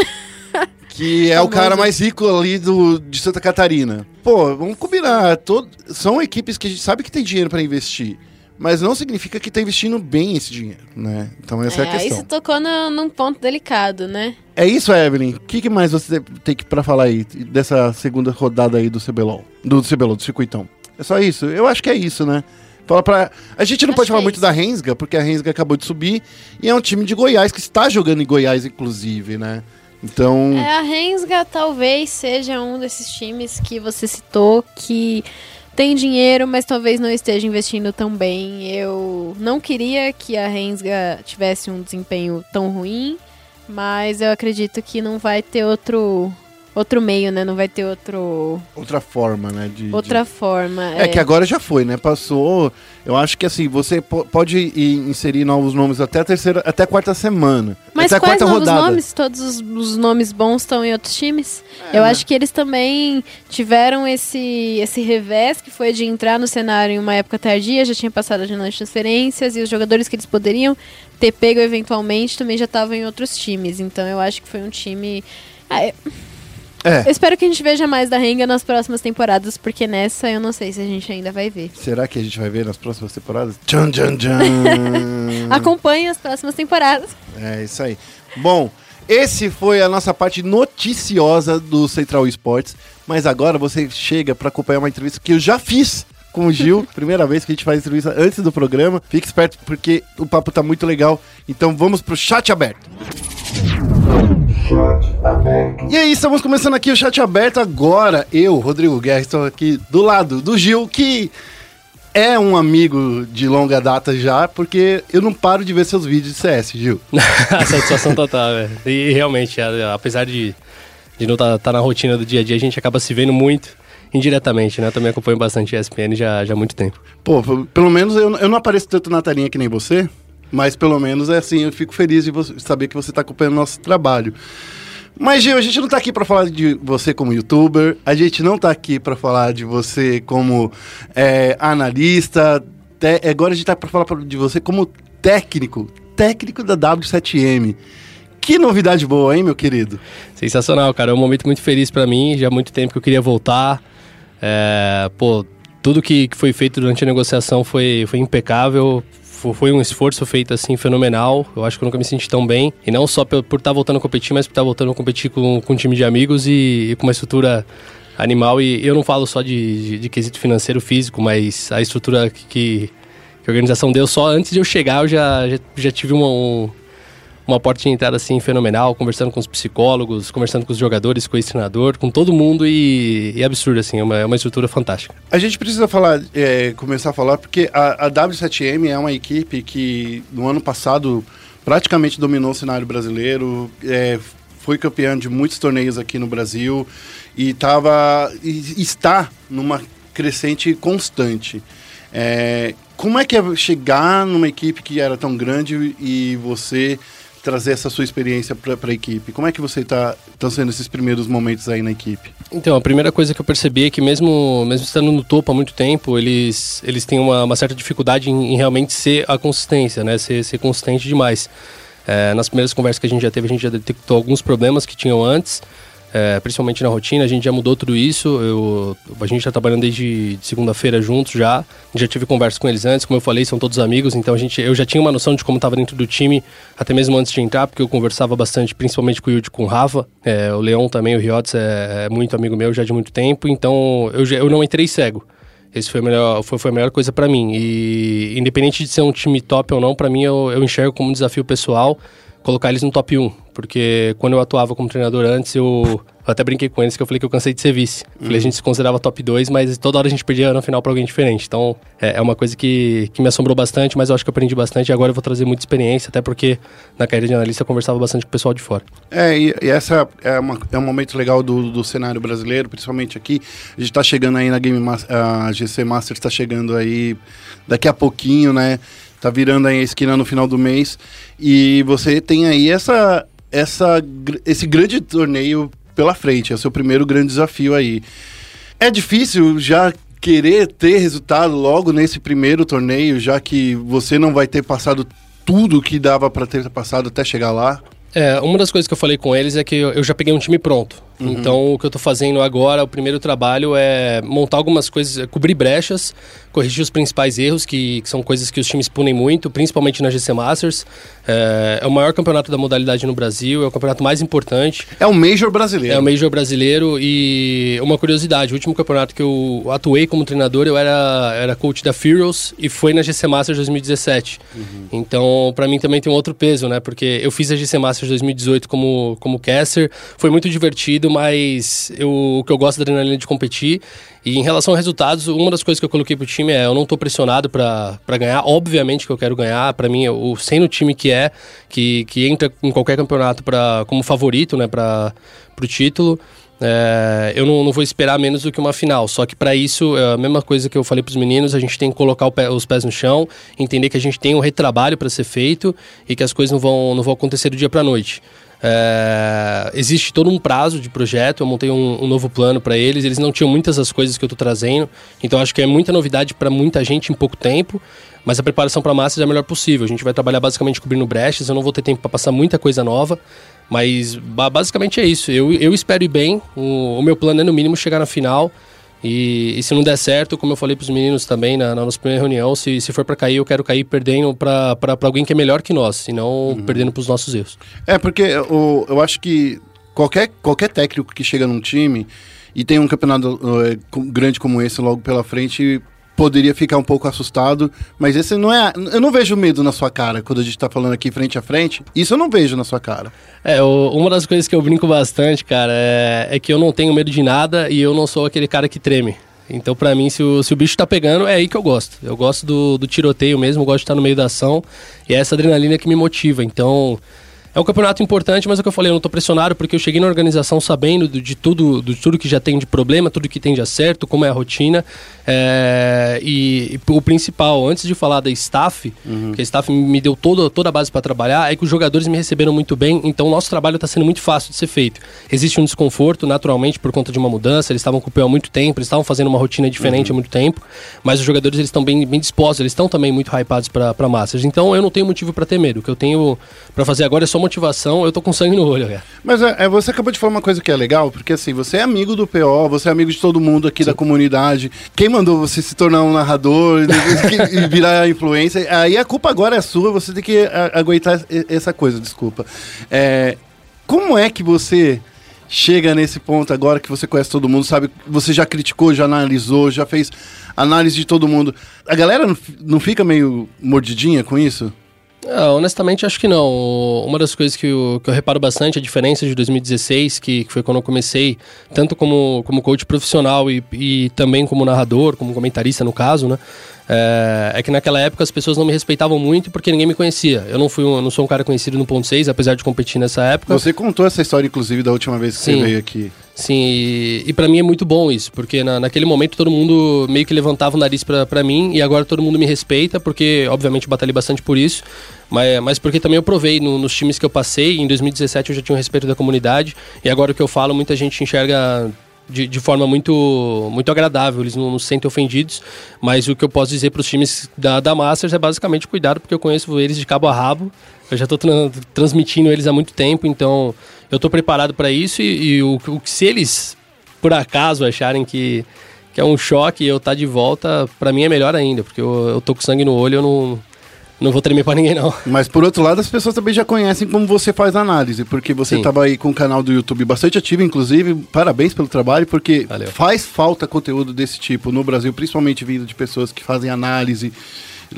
Que é o cara mais rico ali do, de Santa Catarina. Pô, vamos combinar. Todo, são equipes que a gente sabe que tem dinheiro pra investir. Mas não significa que tá investindo bem esse dinheiro, né? Então essa é, a aí questão. você tocou no- num ponto delicado, né? É isso, Evelyn. O que, que mais você tem que para falar aí dessa segunda rodada aí do CBLOL? Do CBLOL, do circuitão. É só isso? Eu acho que é isso, né? Fala pra... A gente não Acho pode falar é muito da Rensga, porque a Rensga acabou de subir e é um time de Goiás que está jogando em Goiás, inclusive, né? Então. É, a Rensga talvez seja um desses times que você citou que tem dinheiro, mas talvez não esteja investindo tão bem. Eu não queria que a Rensga tivesse um desempenho tão ruim, mas eu acredito que não vai ter outro outro meio, né? Não vai ter outro Outra forma, né? De, outra forma. de- É que agora já foi, né? Passou. Eu acho que assim, você po- pode ir inserir novos nomes até a terceira, até a quarta semana. Mas até a quarta novos rodada. nomes? Todos os, os nomes bons estão em outros times? É, Eu né? acho que eles também tiveram esse, esse revés que foi de entrar no cenário em uma época tardia, já tinha passado a janela de transferências e os jogadores que eles poderiam ter pego eventualmente também já estavam em outros times. Então eu acho que foi um time. Ah, eu, É. eu espero que a gente veja mais da Renga nas próximas temporadas, porque nessa eu não sei se a gente ainda vai ver. Será que a gente vai ver nas próximas temporadas? Tchan, tchan, tchan. [laughs] Acompanhe as próximas temporadas. É isso aí. Bom, esse foi a nossa parte noticiosa do Central Esportes, mas agora você chega para acompanhar uma entrevista que eu já fiz com o Gil, [laughs] primeira vez que a gente faz entrevista antes do programa. Fique esperto porque o papo tá muito legal. Então vamos pro chat aberto. E aí, estamos começando aqui o chat aberto agora. Eu, Rodrigo Guerra, estou aqui do lado do Gil, que é um amigo de longa data já, porque eu não paro de ver seus vídeos de CS, Gil. [laughs] Satisfação total, velho. E realmente, a- apesar de, de não estar tá, na rotina do dia a dia, a gente acaba se vendo muito indiretamente, né? Eu também acompanho bastante ESPN já, já há muito tempo. Pô, pelo menos eu, eu não apareço tanto na telinha que nem você, mas pelo menos é assim, eu fico feliz de saber que você está acompanhando o nosso trabalho. Mas, Gil, a gente não tá aqui para falar de você como youtuber, a gente não tá aqui para falar de você como é, analista, te- agora a gente tá para falar de você como técnico, técnico da W7M. Que novidade boa, hein, meu querido? Sensacional, cara. É um momento muito feliz pra mim. Já há muito tempo que eu queria voltar. É, pô, tudo que, que foi feito durante a negociação foi, foi impecável. Fo- Foi um esforço feito assim fenomenal. Eu acho que eu nunca me senti tão bem. E não só por estar voltando a competir, mas por estar voltando a competir com, com um time de amigos e, e com uma estrutura animal. E eu não falo só de, de, de quesito financeiro físico, mas a estrutura que, que a organização deu só antes de eu chegar, eu já, já, já tive uma, um, uma porta de entrada assim fenomenal, conversando com os psicólogos, conversando com os jogadores, com o ex-treinador, com todo mundo e, e absurdo assim, é uma, é uma estrutura fantástica. A gente precisa falar, é, começar a falar, porque a, a W7M é uma equipe que no ano passado praticamente dominou o cenário brasileiro, é, foi campeã de muitos torneios aqui no Brasil e, tava, e está numa crescente constante. É, como é que é chegar numa equipe que era tão grande e você trazer essa sua experiência para a equipe? Como é que você está estão sendo esses primeiros momentos aí na equipe? Então, a primeira coisa que eu percebi é que mesmo, mesmo estando no topo há muito tempo, eles, eles têm uma, uma certa dificuldade em, em realmente ser a consistência, né? Ser, ser consistente demais. É, nas primeiras conversas que a gente já teve, a gente já detectou alguns problemas que tinham antes, é, principalmente na rotina, a gente já mudou tudo isso. Eu, a gente está trabalhando desde de segunda-feira juntos já. Já tive conversa com eles antes, como eu falei, são todos amigos, então a gente, eu já tinha uma noção de como estava dentro do time, até mesmo antes de entrar, porque eu conversava bastante, principalmente com o Yudi com o Rafa. É, o Leon também, o Riotes é, é muito amigo meu já de muito tempo, então eu, eu não entrei cego. Esse foi a melhor, foi, foi a melhor coisa pra mim. E independente de ser um time top ou não, pra mim eu, eu enxergo como um desafio pessoal colocar eles no top 1. Porque quando eu atuava como treinador antes, eu, até brinquei com eles que eu falei que eu cansei de ser vice. Falei, a gente se considerava top 2, mas toda hora a gente perdia no final pra alguém diferente. Então é, é uma coisa que, que me assombrou bastante, mas eu acho que eu aprendi bastante e agora eu vou trazer muita experiência, até porque na carreira de analista eu conversava bastante com o pessoal de fora. É, e, e essa é, uma- é um momento legal do, do cenário brasileiro, principalmente aqui. A gente tá chegando aí na Game Mas- a GC Masters tá chegando aí daqui a pouquinho, né? Tá virando aí a esquina no final do mês. E você tem aí essa, essa, esse grande torneio pela frente, é o seu primeiro grande desafio aí. É difícil já querer ter resultado logo nesse primeiro torneio, já que você não vai ter passado tudo que dava para ter passado até chegar lá? É, uma das coisas que eu falei com eles é que eu já peguei um time pronto. Então, o que eu tô fazendo agora, o primeiro trabalho é montar algumas coisas, é cobrir brechas, corrigir os principais erros, que, que são coisas que os times punem muito, principalmente na GC Masters. É, é o maior campeonato da modalidade no Brasil, é o campeonato mais importante. É o Major brasileiro. É o Major brasileiro e uma curiosidade, o último campeonato que eu atuei como treinador, eu era, era coach da Furious e foi na GC Masters 2017. Então, pra mim também tem um outro peso, né? Porque eu fiz a GC Masters 2018 como, como caster, foi muito divertido, mas eu, o que eu gosto da adrenalina de competir. E em relação a resultados, uma das coisas que eu coloquei pro time é eu não tô pressionado pra ganhar, obviamente que eu quero ganhar, pra mim, o sendo o time que é, que, que entra em qualquer campeonato pra, como favorito, né, pra, pro título. É, eu não, não vou esperar menos do que uma final. Só que para isso, é a mesma coisa que eu falei para os meninos, a gente tem que colocar pé- os pés no chão, entender que a gente tem um retrabalho para ser feito e que as coisas não vão, não vão acontecer do dia para noite. É, existe todo um prazo de projeto, eu montei um, um novo plano para eles, eles não tinham muitas das coisas que eu estou trazendo, então acho que é muita novidade para muita gente em pouco tempo, mas a preparação para a Masters é a melhor possível. A gente vai trabalhar basicamente cobrindo brechas, eu não vou ter tempo para passar muita coisa nova, mas ba- basicamente é isso. Eu, eu espero ir bem, o, o meu plano é no mínimo chegar na final. E, e se não der certo, como eu falei para os meninos também na, na nossa primeira reunião, se, se for para cair, eu quero cair perdendo para alguém que é melhor que nós, e não perdendo para os nossos erros. É, porque o, eu acho que qualquer, qualquer técnico que chega num time e tem um campeonato com- grande como esse logo pela frente poderia ficar um pouco assustado, mas esse não é. Eu não vejo medo na sua cara quando a gente tá falando aqui frente a frente. Isso eu não vejo na sua cara. É, o- uma das coisas que eu brinco bastante, cara, é, é que eu não tenho medo de nada e eu não sou aquele cara que treme. Então, pra mim, se o, se o bicho tá pegando, é aí que eu gosto. Eu gosto do, do tiroteio mesmo, gosto de estar no meio da ação. E é essa adrenalina que me motiva. Então, é um campeonato importante, mas é o que eu falei, eu não tô pressionado porque eu cheguei na organização sabendo do- de tudo, de tudo que já tem de problema, tudo que tem de acerto, como é a rotina. É, e, e o principal, antes de falar da staff, que a staff me deu toda, toda a base para trabalhar, é que os jogadores me receberam muito bem, então o nosso trabalho está sendo muito fácil de ser feito. Existe um desconforto, naturalmente, por conta de uma mudança, eles estavam com o PO há muito tempo, eles estavam fazendo uma rotina diferente há muito tempo, mas os jogadores eles estão bem, bem dispostos, eles estão também muito hypados para Masters. Então eu não tenho motivo para ter medo. O que eu tenho para fazer agora é só motivação, eu tô com sangue no olho, cara. Mas é, é, você acabou de falar uma coisa que é legal, porque assim, você é amigo do PO, você é amigo de todo mundo aqui da comunidade. Quem mandou você se tornar um narrador e, [laughs] e virar influência? Aí a culpa agora é sua, você tem que aguentar essa coisa, desculpa. É, como é que você chega nesse ponto agora que você conhece todo mundo, sabe? Você já criticou, já analisou, já fez análise de todo mundo. A galera não fica meio mordidinha com isso? Ah, honestamente, acho que não. Uma das coisas que eu, que eu reparo bastante, a diferença de 2016, que, que foi quando eu comecei, tanto como, como coach profissional e, e também como narrador, como comentarista no caso, né? É, é que naquela época as pessoas não me respeitavam muito porque ninguém me conhecia. Eu não fui um, eu não sou um cara conhecido no ponto 6, apesar de competir nessa época. Você contou essa história, inclusive, da última vez que Sim. você veio aqui. Sim, e, e para mim é muito bom isso, porque na, naquele momento todo mundo meio que levantava o nariz pra pra mim e agora todo mundo me respeita, porque obviamente batalhei bastante por isso, mas, mas porque também eu provei no- nos times que eu passei, em 2017 eu já tinha o respeito da comunidade e agora o que eu falo muita gente enxerga de, de forma muito, muito agradável, eles não, não se sentem ofendidos, mas o que eu posso dizer para os times da, da Masters é basicamente cuidado, porque eu conheço eles de cabo a rabo, eu já estou transmitindo eles há muito tempo, então eu estou preparado para isso e, e o, o se eles por acaso acharem que, que é um choque eu tá de volta, para mim é melhor ainda, porque eu, eu tô com sangue no olho, eu não, não vou tremer para ninguém não. Mas por outro lado, as pessoas também já conhecem como você faz a análise, porque você estava aí com o canal do YouTube bastante ativo, inclusive. Parabéns pelo trabalho, porque Valeu. faz falta conteúdo desse tipo no Brasil, principalmente vindo de pessoas que fazem análise.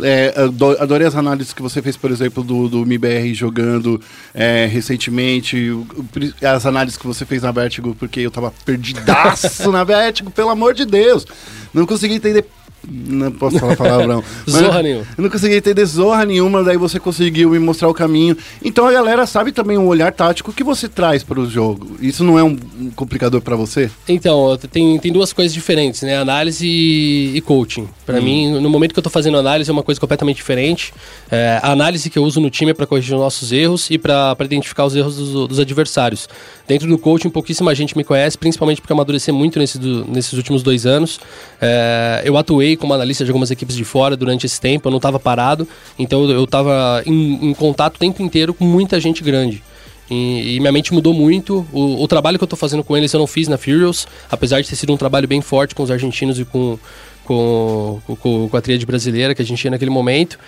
É, ado- adorei as análises que você fez, por exemplo, do, do MIBR jogando é, recentemente, as análises que você fez na Vertigo, porque eu tava perdidaço [laughs] na Vertigo, pelo amor de Deus. Não consegui entender. Não posso falar palavrão. [laughs] Zorra nenhuma. eu não consegui entender zorra nenhuma, daí você conseguiu me mostrar o caminho. Então a galera sabe também o olhar tático que você traz para o jogo. Isso não é um, complicador para você? Então, tem, tem duas coisas diferentes, né? Análise e, e Pra mim, no momento que eu tô fazendo análise, é uma coisa completamente diferente. É, a análise que eu uso no time é pra corrigir os nossos erros e pra pra identificar os erros dos, dos adversários. Dentro do coaching, pouquíssima gente me conhece, principalmente porque eu amadureci muito nesse do- nesses últimos dois anos. É, eu atuei como analista de algumas equipes de fora durante esse tempo, eu não tava parado, então eu, eu tava em, em contato o tempo inteiro com muita gente grande. E, e minha mente mudou muito. O, o trabalho que eu tô fazendo com eles eu não fiz na Furious, apesar de ter sido um trabalho bem forte com os argentinos e com, com, com, com a tríade brasileira que a gente tinha naquele momento.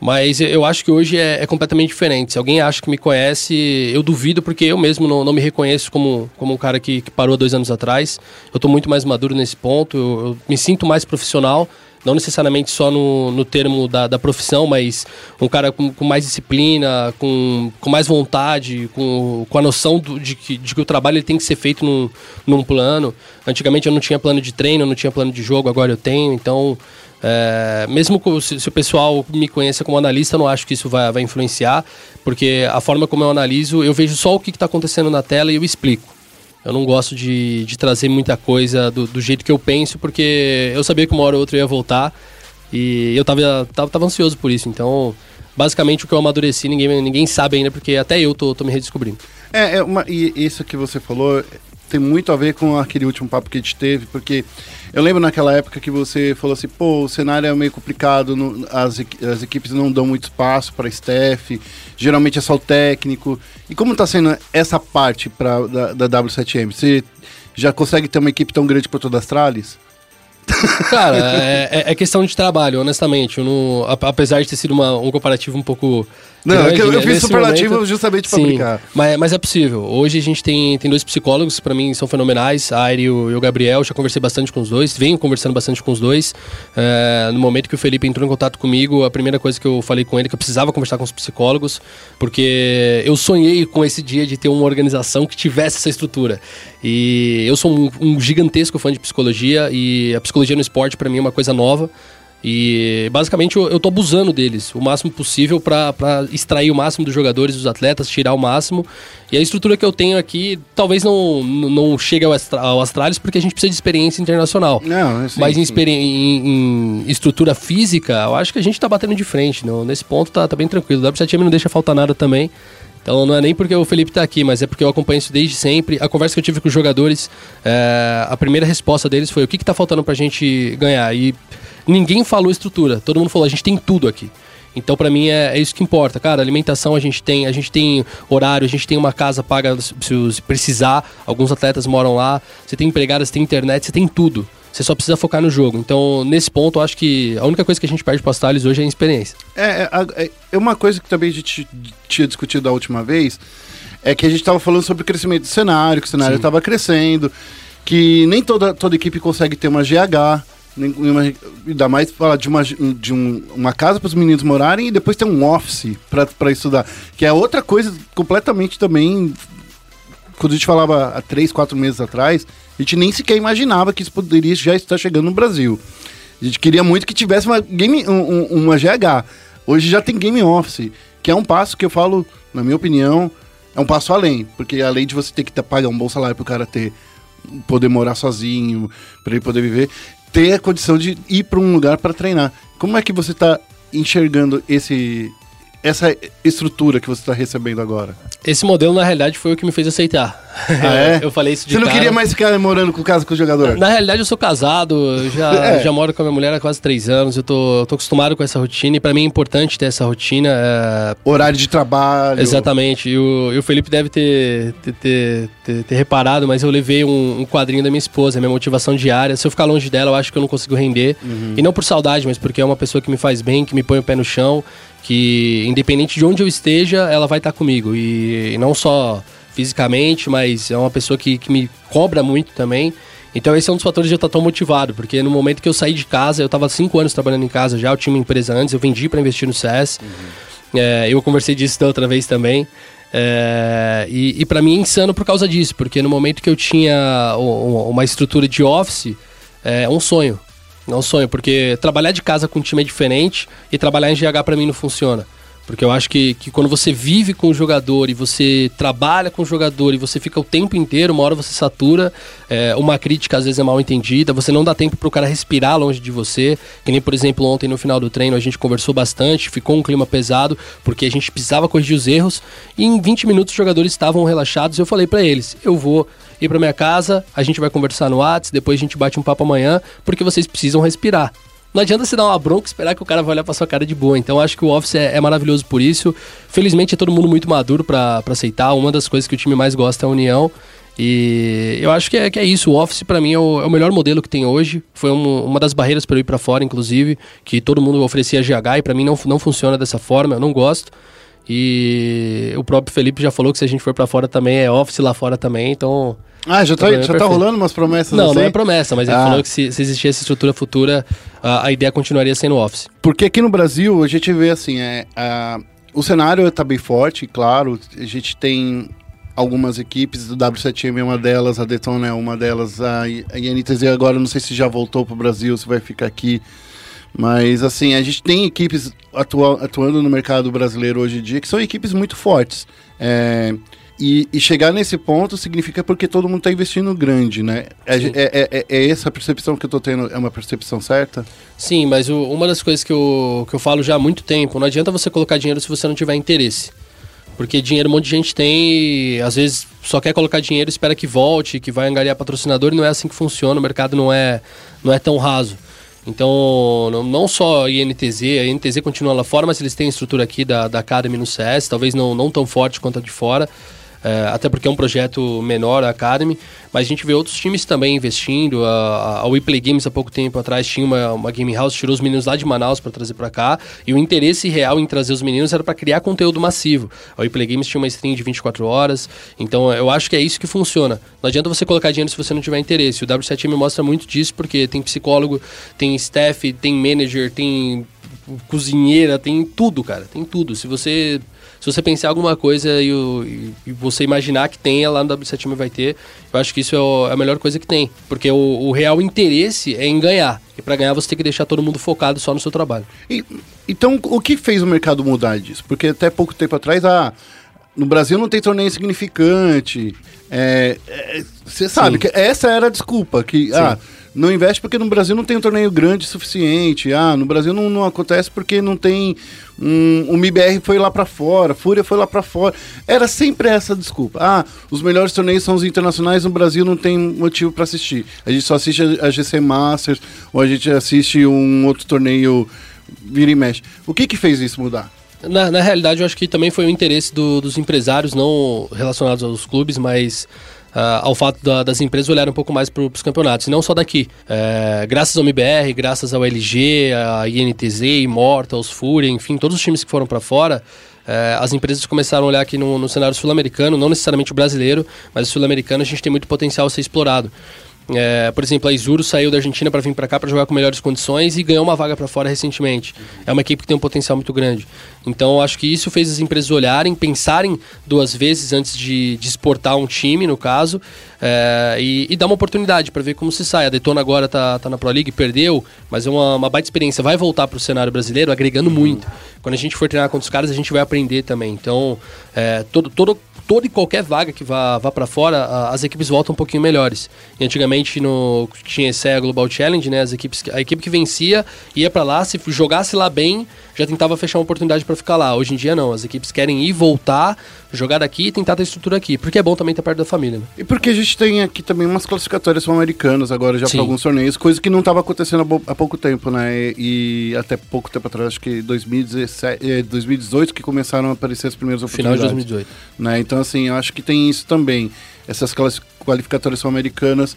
Mas eu acho que hoje é, é completamente diferente. Se alguém acha que me conhece, eu duvido, porque eu mesmo não, não me reconheço como, como um cara que, que parou há dois anos atrás. Eu tô muito mais maduro nesse ponto, eu, eu me sinto mais profissional não necessariamente só no, no termo da, da profissão, mas um cara com, com mais disciplina, com, com mais vontade, com, com a noção do- de, que, de que o trabalho ele tem que ser feito num, num plano. Antigamente eu não tinha plano de treino, eu não tinha plano de jogo, agora eu tenho, então. é, mesmo se, se o pessoal me conheça como analista, eu não acho que isso vai, vai influenciar, porque a forma como eu analiso, eu vejo só o que está acontecendo na tela e eu explico. Eu não gosto de, de trazer muita coisa do, do jeito que eu penso, porque eu sabia que uma hora ou outra eu ia voltar e eu tava, tava, tava ansioso por isso. Então, basicamente, o que eu amadureci, ninguém, ninguém sabe ainda, porque até eu tô, tô me redescobrindo. É, é uma, e isso que você falou tem muito a ver com aquele último papo que a gente teve, porque eu lembro naquela época que você falou assim, pô, o cenário é meio complicado, as, as equipes não dão muito espaço para staff, geralmente é só o técnico. E como tá sendo essa parte pra, da, da W7M? Você já consegue ter uma equipe tão grande quanto a das Trales? Cara, é, é- é questão de trabalho, honestamente. Não- apesar de ter sido uma- um comparativo um pouco Não, é grande, eu, eu né? fiz superlativo momento- justamente pra Sim, brincar. mas, mas é possível. Hoje a gente tem, tem dois psicólogos que pra mim são fenomenais, a Aire e o, e o Gabriel. Já conversei bastante com os dois, venho conversando bastante com os dois. É, no momento que o Felipe entrou em contato comigo, a primeira coisa que eu falei com ele é que eu precisava conversar com os psicólogos, porque eu sonhei com esse dia de ter uma organização que tivesse essa estrutura. E eu sou um, um gigantesco fã de psicologia e a psicologia no esporte pra mim é uma coisa nova. E basicamente eu, eu tô abusando deles o máximo possível pra extrair o máximo dos jogadores, dos atletas, tirar o máximo. E a estrutura que eu tenho aqui talvez não, não chegue ao, Astra- ao Astralis porque a gente precisa de experiência internacional. Não, assim, Mas em, em- em estrutura física, eu acho que a gente tá batendo de frente. Não, nesse ponto tá, tá bem tranquilo. O W7M não deixa faltar nada também. Então não é nem porque o Felipe tá aqui, mas é porque eu acompanho isso desde sempre. A conversa que eu tive com os jogadores, é, a primeira resposta deles foi o que, que tá faltando pra gente ganhar. E ninguém falou estrutura. Todo mundo falou, a gente tem tudo aqui. Então, pra mim, é, é isso que importa. Cara, alimentação a gente tem, a gente tem horário, a gente tem uma casa paga se, precisar. Alguns atletas moram lá. Você tem empregada, você tem internet, você tem tudo. Você só precisa focar no jogo. Então, nesse ponto, eu acho que a única coisa que a gente perde pro Astralis hoje é a experiência. É, é, é- é uma coisa que também a gente tinha discutido da última vez, é que a gente estava falando sobre o crescimento do cenário, que o cenário estava crescendo, que nem toda, toda equipe consegue ter uma GH, ainda mais falar de uma, de um- uma casa para os meninos morarem e depois ter um office para estudar, que é outra coisa completamente também. Quando a gente falava há três, quatro meses atrás, a gente nem sequer imaginava que isso poderia já estar chegando no Brasil. A gente queria muito que tivesse uma, game, um- um- uma GH. Hoje já tem Game Office, que é um passo que eu falo, na minha opinião, é um passo além. Porque além de você ter que pagar um bom salário pro cara ter, poder morar sozinho, para ele poder viver, ter a condição de ir para um lugar para treinar. Como é que você tá enxergando esse essa estrutura que você está recebendo agora? Esse modelo, na realidade, foi o que me fez aceitar. Ah, [laughs] é? eu falei isso de Você não cara. queria mais ficar morando com casa com o jogador? Na realidade, eu sou casado, eu já, [laughs] É. já moro com a minha mulher há quase três anos, eu tô, tô acostumado com essa rotina e pra mim é importante ter essa rotina. é, Horário de trabalho. Exatamente, e o, e o Felipe deve ter, ter, ter, ter- ter reparado, mas eu levei um, um quadrinho da minha esposa, minha motivação diária. Se eu ficar longe dela, eu acho que eu não consigo render. E não por saudade, mas porque é uma pessoa que me faz bem, que me põe o pé no chão, que independente de onde eu esteja, ela vai estar comigo. E, não só fisicamente, mas é uma pessoa que, que me cobra muito também. Então esse é um dos fatores de eu estar tão motivado, porque no momento que eu saí de casa, eu estava cinco anos trabalhando em casa já, eu tinha uma empresa antes, eu vendi para investir no CS. É, eu conversei disso da outra vez também. É, e e para mim é insano por causa disso, porque no momento que eu tinha uma estrutura de office, é um sonho. É um sonho, porque trabalhar de casa com um time é diferente e trabalhar em GH para mim não funciona. Porque eu acho que, que quando você vive com o jogador e você trabalha com o jogador e você fica o tempo inteiro, uma hora você satura, é, uma crítica às vezes é mal entendida, você não dá tempo pro cara respirar longe de você. Que nem, por exemplo, ontem no final do treino a gente conversou bastante, ficou um clima pesado, porque a gente precisava corrigir os erros. E em 20 minutos os jogadores estavam relaxados e eu falei para eles: eu vou ir para minha casa, a gente vai conversar no WhatsApp, depois a gente bate um papo amanhã, porque vocês precisam respirar. Não adianta você dar uma bronca e esperar que o cara vai olhar pra sua cara de boa. Então acho que o Office é, é maravilhoso por isso. Felizmente é todo mundo muito maduro pra aceitar. Uma das coisas que o time mais gosta é a união. E eu acho que é, que é isso. O Office pra mim é o, é o melhor modelo que tem hoje. Foi um- uma das barreiras para eu ir pra fora, inclusive, que todo mundo oferecia GH e pra mim não, não funciona dessa forma. Eu não gosto. E o próprio Felipe já falou que se a gente for pra fora também é Office lá fora também. Então Ah, já tá, Tá já tá rolando umas promessas não, assim? não é promessa, mas ele Ah. falou que se, se existir essa estrutura futura, a, a ideia continuaria sendo Office. Porque aqui no Brasil a gente vê assim, é, a- o cenário tá bem forte, claro. A gente tem algumas equipes, do W7M é uma delas, a Detona é uma delas, a, a INTZ agora não sei se já voltou pro Brasil, se vai ficar aqui. Mas assim, a gente tem equipes atua- atuando no mercado brasileiro hoje em dia que são equipes muito fortes. É, e, e chegar nesse ponto significa porque todo mundo está investindo grande, né? É, Sim. é, é- é essa percepção que eu tô tendo, é uma percepção certa? Sim, mas o- uma das coisas que eu, que eu falo já há muito tempo, não adianta você colocar dinheiro se você não tiver interesse. Porque dinheiro um monte de gente tem e às vezes só quer colocar dinheiro espera que volte, que vai angariar patrocinador, e não é assim que funciona, o mercado não é, não é tão raso. Então, não, não só a INTZ, a INTZ continua lá fora, mas eles têm a estrutura aqui da, da Academy no CS, talvez não, não tão forte quanto a de fora. É, até porque é um projeto menor, a Academy, mas a gente vê outros times também investindo. A, a We Play Games há pouco tempo atrás tinha uma, uma game house, tirou os meninos lá de Manaus para trazer para cá, e o interesse real em trazer os meninos era para criar conteúdo massivo. A We Play Games tinha uma stream de 24 horas, então eu acho que é isso que funciona. Não adianta você colocar dinheiro se você não tiver interesse. O W7M mostra muito disso, porque tem psicólogo, tem staff, tem manager, tem cozinheira, tem tudo, cara, tem tudo. Se você se você pensar alguma coisa e, o, e, você imaginar que tem, lá no W7M vai ter, eu acho que isso é, o, é a melhor coisa que tem. Porque o, o real interesse é em ganhar. E para ganhar você tem que deixar todo mundo focado só no seu trabalho. E- então, o que fez o mercado mudar disso? Porque até pouco tempo atrás, ah, no Brasil não tem torneio significante. É, é, Você sabe Sim. que essa era a desculpa, que ah, não investe porque no Brasil não tem um torneio grande suficiente. Ah, no Brasil não, não acontece porque não tem um, o MIBR foi lá pra fora, Fúria foi lá pra fora. Era sempre essa desculpa. Ah, os melhores torneios são os internacionais, no Brasil não tem motivo pra assistir. A gente só assiste a, a GC Masters ou a gente assiste um outro torneio vira e mexe. O que que fez isso mudar? Na, na realidade, eu acho que também foi o interesse do- dos empresários, não relacionados aos clubes, mas ah, ao fato da- das empresas olharem um pouco mais para os campeonatos, e não só daqui. É, graças ao MBR, graças ao LG, a INTZ, Immortals, Fúria, enfim, todos os times que foram para fora. é, as empresas começaram a olhar aqui no, no cenário sul-americano, não necessariamente o brasileiro, mas o sul-americano a gente tem muito potencial a ser explorado. É, por exemplo, a Isuru saiu da Argentina para vir para cá para jogar com melhores condições e ganhou uma vaga para fora recentemente. É uma equipe que tem um potencial muito grande. Então, acho que isso fez as empresas olharem, pensarem duas vezes antes de, de exportar um time, no caso, é, e, e dar uma oportunidade para ver como se sai. A Detona agora tá, tá na Pro League, perdeu, mas é uma, uma baita experiência. Vai voltar para o cenário brasileiro agregando muito. Quando a gente for treinar contra os caras, a gente vai aprender também. Então, é, todo, todo, toda e qualquer vaga que vá, vá para fora, a- as equipes voltam um pouquinho melhores. E antigamente no tinha esse Global Challenge, né? As equipes, a equipe que vencia ia para lá, se jogasse lá bem, já tentava fechar uma oportunidade para ficar lá. Hoje em dia não, as equipes querem ir, voltar, jogar daqui e tentar ter estrutura aqui, porque é bom também estar perto da família. Né? E porque a gente tem aqui também umas classificatórias sul-americanas agora já para alguns torneios, coisa que não estava acontecendo há, há pouco tempo, né? E, e até pouco tempo atrás, acho que 2017, eh, 2018 que começaram a aparecer as primeiras Final de oportunidades. 2018. né? Então, assim, eu acho que tem isso também. Essas qualificatórias sul-americanas.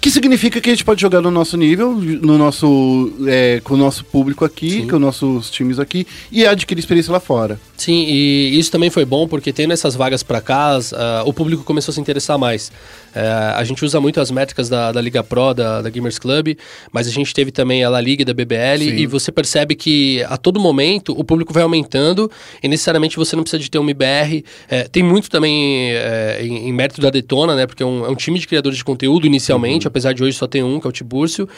Que significa que a gente pode jogar no nosso nível, no nosso, é, com o nosso público aqui, Sim. com os nossos times aqui, e adquirir experiência lá fora. Sim, e isso também foi bom porque tendo essas vagas para cá, ah, o público começou a se interessar mais. Eh, a gente usa muito as métricas da, da Liga Pro, da, da Gamers Club, mas a gente teve também a La Liga da BBL Sim. e você percebe que a todo momento o público vai aumentando e necessariamente você não precisa de ter um IBR. Eh, tem muito também eh, em, em mérito da Detona, né? Porque é um, é um time de criadores de conteúdo inicialmente, apesar de hoje só ter um, que é o Tibúrcio.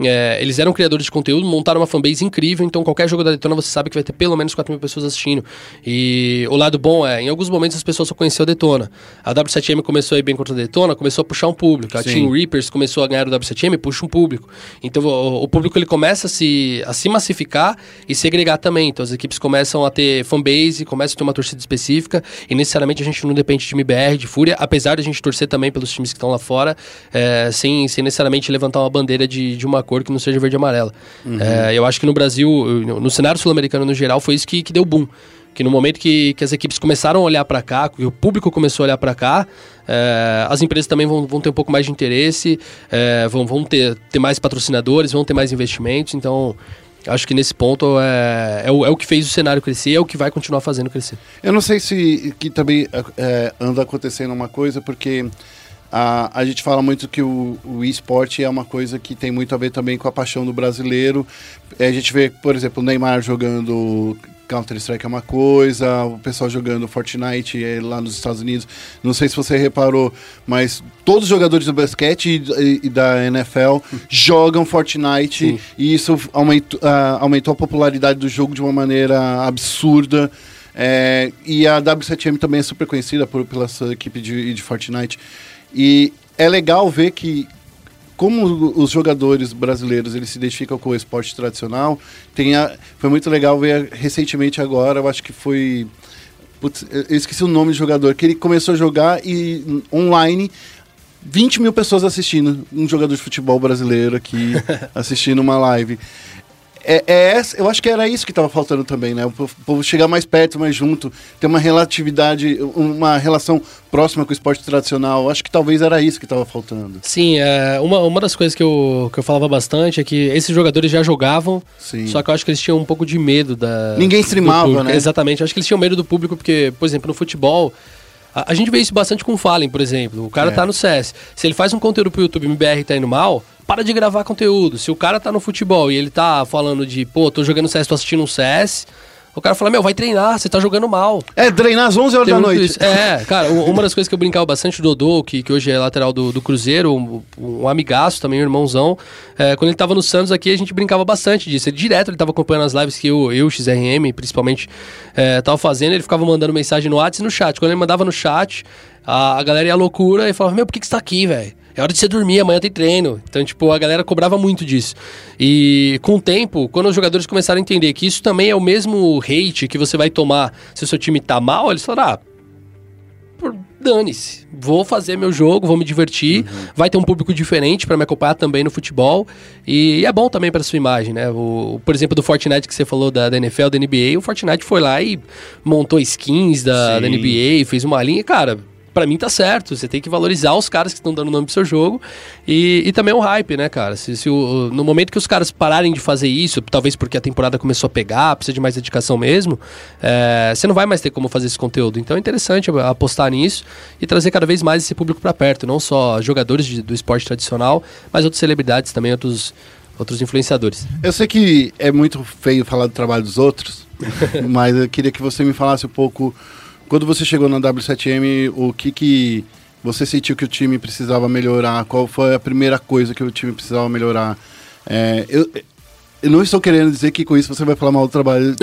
Eh, eles eram criadores de conteúdo, montaram uma fanbase incrível, então qualquer jogo da Detona você sabe que vai ter pelo menos 4 mil pessoas assistindo. E o lado bom é, em alguns momentos as pessoas só conheciam a Detona. A W7M começou a ir bem contra a Detona, começou a puxar um público. A Sim. Team Reapers começou a ganhar o W7M, puxa um público. Então o, o público ele começa a se, a se massificar e segregar também. Então as equipes começam a ter fanbase, começam a ter uma torcida específica e necessariamente a gente não depende de time BR, de Fúria, apesar de a gente torcer também pelos times que estão lá fora, é, sem, sem necessariamente levantar uma bandeira de, de uma cor que não seja verde e amarela. É, eu acho que no Brasil, no, no cenário sul-americano no geral, foi isso que, que deu boom. Que no momento que, que as equipes começaram a olhar para cá, que o público começou a olhar para cá, é, as empresas também vão, vão ter um pouco mais de interesse, é, vão, vão ter, ter mais patrocinadores, vão ter mais investimentos. Então, acho que nesse ponto é, é, o, é o que fez o cenário crescer, é o que vai continuar fazendo crescer. Eu não sei se que também é, anda acontecendo uma coisa, porque a, a gente fala muito que o, o esporte é uma coisa que tem muito a ver também com a paixão do brasileiro. É, a gente vê, por exemplo, o Neymar jogando Counter-Strike é uma coisa, o pessoal jogando Fortnite é, lá nos Estados Unidos. Não sei se você reparou, mas todos os jogadores do basquete e, e- da NFL [laughs] jogam Fortnite Sim. e isso aumentou, ah, aumentou a popularidade do jogo de uma maneira absurda. É, e a W7M também é super conhecida por, pela sua equipe de, de Fortnite. E é legal ver que, como os jogadores brasileiros eles se identificam com o esporte tradicional, tem a- foi muito legal ver recentemente agora, eu acho que foi. Putz, eu esqueci o nome do jogador, que ele começou a jogar e online. 20 mil pessoas assistindo, um jogador de futebol brasileiro aqui [laughs] assistindo uma live. É, é eu acho que era isso que estava faltando também, né? O povo- chegar mais perto, mais junto, ter uma relatividade, uma relação próxima com o esporte tradicional. Acho que talvez era isso que estava faltando. Sim, é, uma, uma das coisas que eu, que eu falava bastante é que esses jogadores já jogavam, Sim. só que eu acho que eles tinham um pouco de medo da. Ninguém streamava, né? Exatamente, eu acho que eles tinham medo do público, porque, por exemplo, no futebol. A, a gente vê isso bastante com o Fallen, por exemplo. O cara É. tá no CS. Se ele faz um conteúdo pro YouTube MBR e tá indo mal, para de gravar conteúdo. Se o cara tá no futebol e ele tá falando de, pô, tô jogando CS, tô assistindo um CS, o cara fala, meu, vai treinar, você tá jogando mal. É, treinar às 11 horas Tem da noite. isso. É, cara, uma das coisas que eu brincava bastante, o Dodô, que, que hoje é lateral do, do Cruzeiro, um, um amigaço também, um irmãozão. é, quando ele tava no Santos aqui, a gente brincava bastante disso. Ele, direto ele tava acompanhando as lives que eu, eu XRM, principalmente, é, tava fazendo, ele ficava mandando mensagem no WhatsApp e no chat. Quando ele mandava no chat, a, a galera ia à loucura e falava, meu, por que, que você tá aqui, velho? É hora de você dormir, amanhã tem treino. Então, tipo, a galera cobrava muito disso. E com o tempo, quando os jogadores começaram a entender que isso também é o mesmo hate que você vai tomar se o seu time tá mal, eles falaram, ah, dane-se. Vou fazer meu jogo, vou me divertir. Vai ter um público diferente pra me acompanhar também no futebol. E é bom também pra sua imagem, né? O, por exemplo, do Fortnite que você falou da, da NFL, da NBA, o Fortnite foi lá e montou skins da, da. NBA, fez uma linha. Cara, pra mim tá certo. Você tem que valorizar os caras que estão dando nome pro seu jogo. E, e também o hype, né, cara? Se, se o- no momento que os caras pararem de fazer isso, talvez porque a temporada começou a pegar, precisa de mais dedicação mesmo, é, você não vai mais ter como fazer esse conteúdo. Então é interessante apostar nisso e trazer cada vez mais esse público pra perto. Não só jogadores de- do esporte tradicional, mas outras celebridades também, outros, outros influenciadores. Eu sei que é muito feio falar do trabalho dos outros, [laughs] mas eu queria que você me falasse um pouco. Quando você chegou na W7M, o que que você sentiu que o time precisava melhorar? Qual foi a primeira coisa que o time precisava melhorar? É, eu, eu não estou querendo dizer que com isso você vai falar mal do trabalho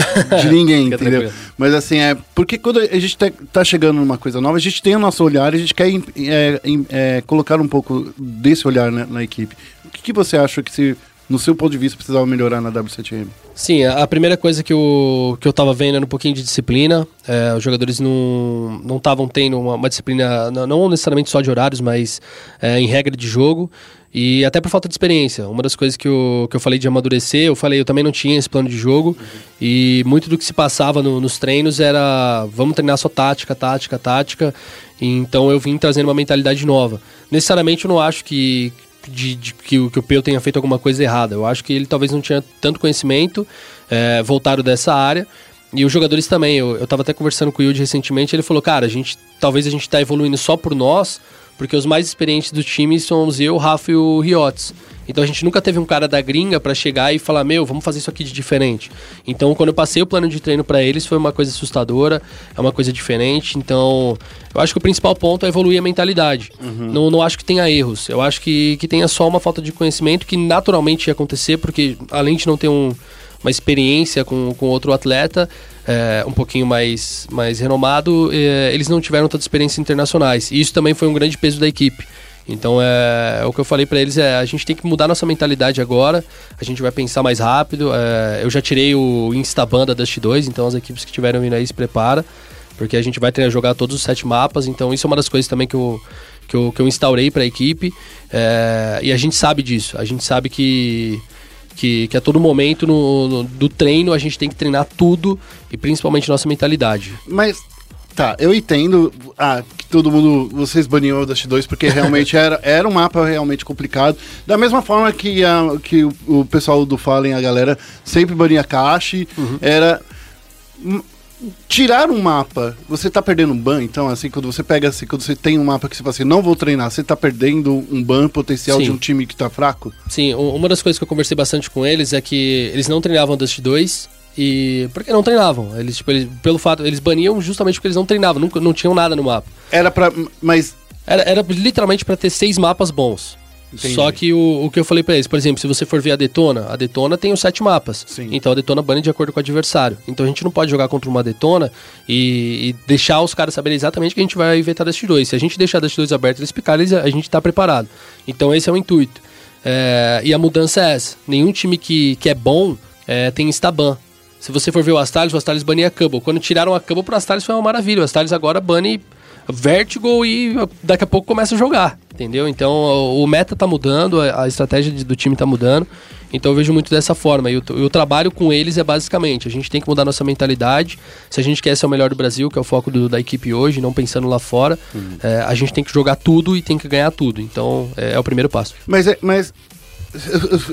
de [laughs] ninguém, entendeu? tranquilo. Mas assim, é porque quando a gente tá, tá chegando numa coisa nova, a gente tem o nosso olhar e a gente quer é, é, colocar um pouco desse olhar na, na equipe. O que, que você acha que, se, no seu ponto de vista, precisava melhorar na W7M? Sim, a primeira coisa que eu, que eu tava vendo era um pouquinho de disciplina. É, os jogadores não estavam tendo uma, uma disciplina, não, necessariamente só de horários, mas é, em regra de jogo. E até por falta de experiência. Uma das coisas que eu, que eu falei de amadurecer, eu falei, eu também não tinha esse plano de jogo. E muito do que se passava no- nos treinos era vamos treinar só tática, tática, tática. Então eu vim trazendo uma mentalidade nova. Necessariamente eu não acho que, de, de- que, o- que o Peu tenha feito alguma coisa errada. Eu acho que ele talvez não tinha tanto conhecimento é, voltado dessa área. E os jogadores também. Eu, eu tava até conversando com o Yudi recentemente. Ele falou, cara, a gente, talvez a gente tá evoluindo só por nós, porque os mais experientes do time somos eu, o Rafa e o Riotes. Então a gente nunca teve um cara da gringa pra chegar e falar, meu, vamos fazer isso aqui de diferente. Então quando eu passei o plano de treino pra eles foi uma coisa assustadora, é uma coisa diferente. Então eu acho que o principal ponto é evoluir a mentalidade. Não, não acho que tenha erros. Eu acho que, que tenha só uma falta de conhecimento que naturalmente ia acontecer, porque além de não ter um, uma experiência com, com outro atleta é, um pouquinho mais, mais renomado, é, eles não tiveram tanta experiência internacionais. E isso também foi um grande peso da equipe. Então é, o que eu falei pra eles é a gente tem que mudar nossa mentalidade agora. A gente vai pensar mais rápido. é, eu já tirei o Instaban da Dust 2, então as equipes que tiveram vindo aí se prepara, porque a gente vai treinar jogar todos os sete mapas. Então isso é uma das coisas também que eu que eu, que eu instaurei para a equipe é, e a gente sabe disso. A gente sabe que que, que a todo momento no, no- do treino a gente tem que treinar tudo e principalmente nossa mentalidade. Mas, tá, eu entendo ah, que todo mundo, vocês baniam o Dust 2 porque [laughs] realmente era, era um mapa realmente complicado. Da mesma forma que, a, que o, o pessoal do Fallen, a galera, sempre bania Kashi, era... Tirar um mapa, você tá perdendo um ban, então, assim, quando você pega assim, quando você tem um mapa que você fala assim, não vou treinar, você tá perdendo um ban potencial Sim. de um time que tá fraco? Sim, uma das coisas que eu conversei bastante com eles é que eles não treinavam Dust 2 e porque não treinavam. Eles tipo, eles, pelo fato, eles baniam justamente porque eles não treinavam, nunca não tinham nada no mapa. Era pra. Mas. Era, era literalmente pra ter seis mapas bons. Entendi. Só que o, o que eu falei pra eles, por exemplo, se você for ver a Detona, a Detona tem os sete mapas. Sim. Então a Detona bane de acordo com o adversário. Então a gente não pode jogar contra uma Detona e, e deixar os caras saberem exatamente que a gente vai inventar Dust 2. Se a gente deixar Dust 2 aberto e eles picarem, eles- a gente tá preparado. Então esse é o intuito. É, e a mudança é essa. Nenhum time que, que é bom é, tem Instaban. Se você for ver o Astralis, o Astralis bania a Cubble. Quando tiraram a Cubble pro Astralis foi uma maravilha. O Astralis agora bane Vertigo e daqui a pouco começa a jogar, entendeu? Então o meta tá mudando, a, estratégia de- do time tá mudando. Então eu vejo muito dessa forma. E o, o trabalho com eles é basicamente: a gente tem que mudar nossa mentalidade. Se a gente quer ser o melhor do Brasil, que é o foco do- da equipe hoje, não pensando lá fora, é, a gente tem que jogar tudo e tem que ganhar tudo. Então é, é o primeiro passo. Mas, é, mas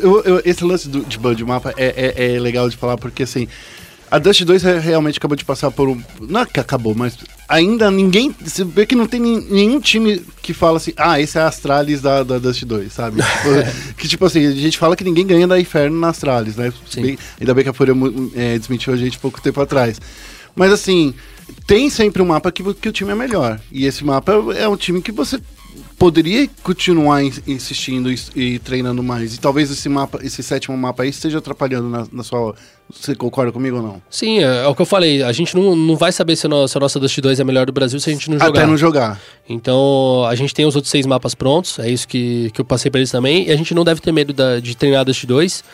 eu- eu- esse lance do, de band mapa é, é- é legal de falar porque assim. A Dust 2 re- realmente acabou de passar por um. Não é que acabou, mas ainda ninguém. Você vê que não tem nenhum time que fala assim, ah, esse é a Astralis da, da Dust 2, sabe? [laughs] Tipo, que tipo assim, a gente fala que ninguém ganha da Inferno na Astralis, né? Bem- ainda bem que a Fúria é, desmentiu a gente pouco tempo atrás. Mas assim, tem sempre um mapa que, que o time é melhor. E esse mapa é um time que você poderia continuar in- insistindo e, e treinando mais. E talvez esse mapa, esse sétimo mapa aí esteja atrapalhando na, na sua. Você concorda comigo ou não? Sim, é, é o que eu falei. A gente não, não vai saber se a, no- se a nossa Dust 2 é a melhor do Brasil se a gente não jogar. Até não jogar. Então, a gente tem os outros seis mapas prontos, é isso que, que eu passei pra eles também, e a gente não deve ter medo da- de treinar Dust 2,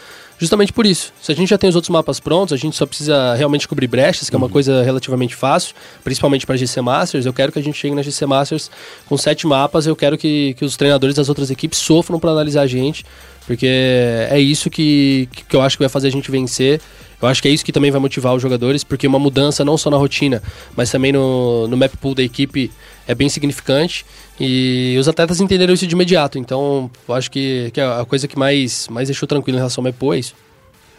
justamente por isso. Se a gente já tem os outros mapas prontos, a gente só precisa realmente cobrir brechas, que é uma coisa relativamente fácil, principalmente para GC Masters. Eu quero que a gente chegue na GC Masters com sete mapas, eu quero que, que os treinadores das outras equipes sofram para analisar a gente, porque é isso que, que eu acho que vai fazer a gente vencer. Eu acho que é isso que também vai motivar os jogadores, porque uma mudança não só na rotina, mas também no, no map pool da equipe é bem significante. E os atletas entenderam isso de imediato. Então, eu acho que, que a coisa que mais, mais deixou tranquilo em relação ao pool é isso.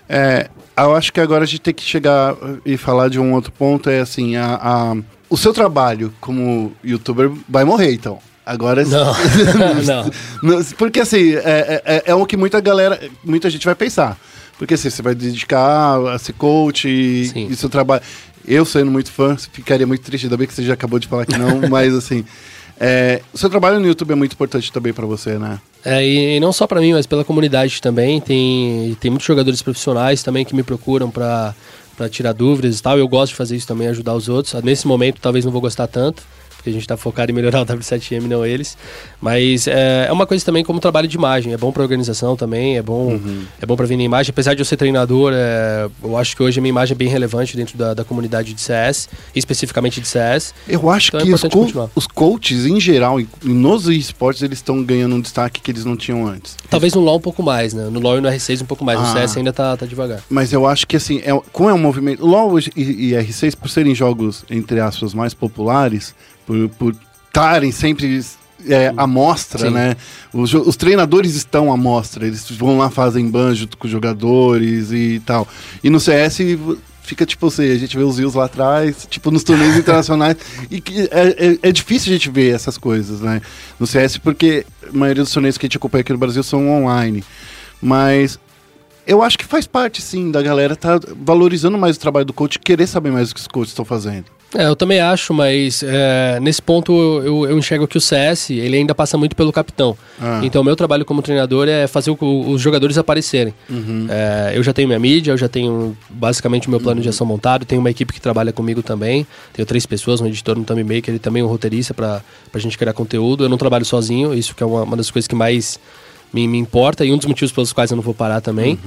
É, eu acho que agora a gente tem que chegar e falar de um outro ponto, é assim, a, a- o seu trabalho como youtuber vai morrer, então. Agora Não, [laughs] [laughs] não. Não, Porque assim, é, é, é o que muita galera, muita gente vai pensar. Porque assim, você vai dedicar a ser coach e, Sim. e seu trabalho. Eu sendo muito fã, ficaria muito triste, ainda bem que você já acabou de falar que não, [laughs] mas assim. É, seu trabalho no YouTube é muito importante também pra você, né? É, e, e não só pra mim, mas pela comunidade também. Tem, tem muitos jogadores profissionais também que me procuram pra tirar dúvidas e tal. Eu gosto de fazer isso também, ajudar os outros. Nesse momento, talvez não vou gostar tanto, porque a gente tá focado em melhorar o W7M, não eles. Mas é, é uma coisa também como trabalho de imagem. É bom pra organização também, é bom, é bom pra vir na imagem. Apesar de eu ser treinador, é, eu acho que hoje a minha imagem é bem relevante dentro da, da comunidade de CS, especificamente de CS. Eu acho Então é que os, importante co- os coaches, em geral, nos esportes, eles estão ganhando um destaque que eles não tinham antes. Talvez no LoL um pouco mais, né? No LoL e no R6 um pouco mais. No Ah. CS ainda tá, tá devagar. Mas eu acho que assim, é, como é um movimento. LoL e, e R6, por serem jogos, entre aspas, mais populares, por estarem sempre é, à mostra, Sim. né? Os, os treinadores estão à mostra, eles vão lá, fazem ban junto com os jogadores e tal. E no CS fica tipo assim, a gente vê os rios lá atrás, tipo nos torneios [laughs] internacionais. E que é, é, é difícil a gente ver essas coisas, né? No CS, porque a maioria dos torneios que a gente acompanha aqui no Brasil são online. Mas eu acho que faz parte, sim, da galera tá valorizando mais o trabalho do coach, querer saber mais o que os coaches estão fazendo. É, eu também acho, mas é, nesse ponto eu, eu enxergo que o CS ele ainda passa muito pelo capitão. Ah. Então, o meu trabalho como treinador é fazer o- os jogadores aparecerem. É, eu já tenho minha mídia, eu já tenho basicamente o meu plano de ação montado, tenho uma equipe que trabalha comigo também. Tenho três pessoas, um editor, um thumb maker e também um roteirista para a gente criar conteúdo. Eu não trabalho sozinho, isso que é uma, uma das coisas que mais me, me importa e um dos motivos pelos quais eu não vou parar também.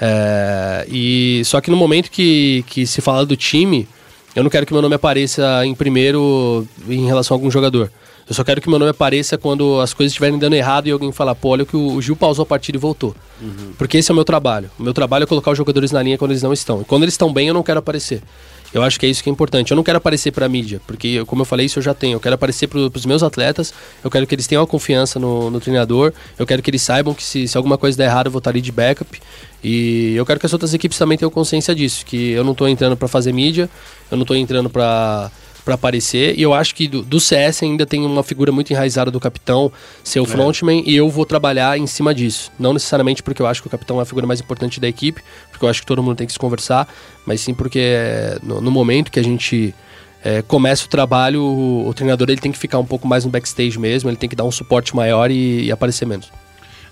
É, e só que no momento que, que se fala do time, eu não quero que meu nome apareça em primeiro em relação a algum jogador. Eu só quero que meu nome apareça quando as coisas estiverem dando errado e alguém falar, pô, olha o que o o Gil pausou a partida e voltou. Porque esse é o meu trabalho. O meu trabalho é colocar os jogadores na linha quando eles não estão. E quando eles estão bem, eu não quero aparecer. Eu acho que é isso que é importante. Eu não quero aparecer para a mídia, porque, como eu falei, isso eu já tenho. Eu quero aparecer para os meus atletas, eu quero que eles tenham a confiança no, no treinador, eu quero que eles saibam que se, se alguma coisa der errado, eu vou estar ali de backup. E eu quero que as outras equipes também tenham consciência disso, que eu não estou entrando para fazer mídia, eu não estou entrando para para aparecer. E eu acho que do, do CS ainda tem uma figura muito enraizada do capitão ser o frontman e eu vou trabalhar em cima disso. Não necessariamente porque eu acho que o capitão é a figura mais importante da equipe, porque eu acho que todo mundo tem que se conversar, mas sim porque é, no, no momento que a gente é, começa o trabalho, o, o treinador ele tem que ficar um pouco mais no backstage mesmo, ele tem que dar um suporte maior e, e aparecer menos.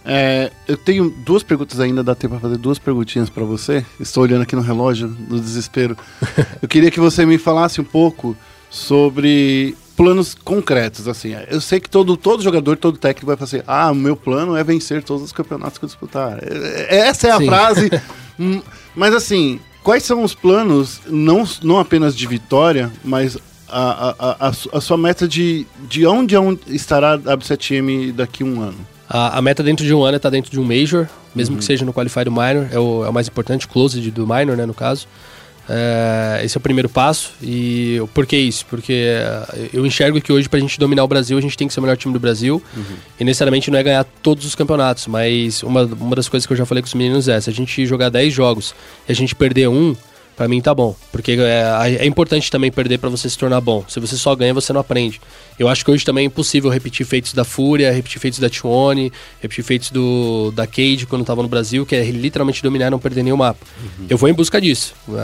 É, eu tenho duas perguntas ainda, dá tempo pra fazer duas perguntinhas pra você. Estou olhando aqui no relógio, no desespero. [laughs] eu queria que você me falasse um pouco sobre planos concretos, assim. Eu sei que todo, todo jogador, todo técnico vai assim, ah, o meu plano é vencer todos os campeonatos que eu disputar. É- é- Essa é a Sim. frase. [laughs] Hum, mas assim, quais são os planos, não, não apenas de vitória, mas a, a, a, a sua meta de, de onde, onde estará a W7M daqui a um ano? A, a meta dentro de um ano é estar dentro de um Major, mesmo que seja no Qualify do Minor, é o, é o mais importante, closed do Minor, né, no caso. É, esse é o primeiro passo. E por que isso? Porque é, eu enxergo que hoje, pra gente dominar o Brasil, a gente tem que ser o melhor time do Brasil. E necessariamente não é ganhar todos os campeonatos, mas uma, uma das coisas que eu já falei com os meninos é: se a gente jogar 10 jogos e a gente perder um, pra mim tá bom. Porque é, é importante também perder pra você se tornar bom. Se você só ganha, você não aprende. Eu acho que hoje também é impossível repetir feitos da Fúria, repetir feitos da Tione, repetir feitos do, da Cade quando tava no Brasil, que é literalmente dominar e não perder nenhum mapa. Eu vou em busca disso. A,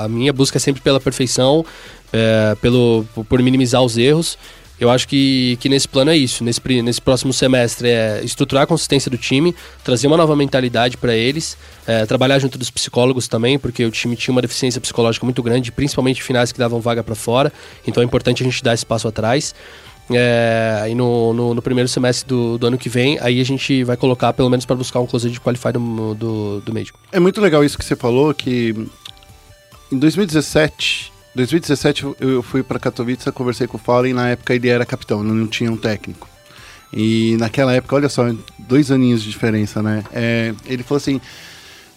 a- a minha busca é sempre pela perfeição, é, pelo, por minimizar os erros. Eu acho que, que nesse plano é isso. Nesse, nesse próximo semestre é estruturar a consistência do time, trazer uma nova mentalidade para eles, é, trabalhar junto dos psicólogos também, porque o time tinha uma deficiência psicológica muito grande, principalmente finais que davam vaga para fora. Então é importante a gente dar esse passo atrás. É, aí no, no, no primeiro semestre do, do ano que vem, aí a gente vai colocar pelo menos para buscar um closet de qualify do, do, do. É muito legal isso que você falou, que em 2017, 2017 eu- fui para Katowice, conversei com o Fallen, na época ele era capitão, não tinha um técnico. E naquela época, olha só, dois aninhos de diferença, né? É, ele falou assim,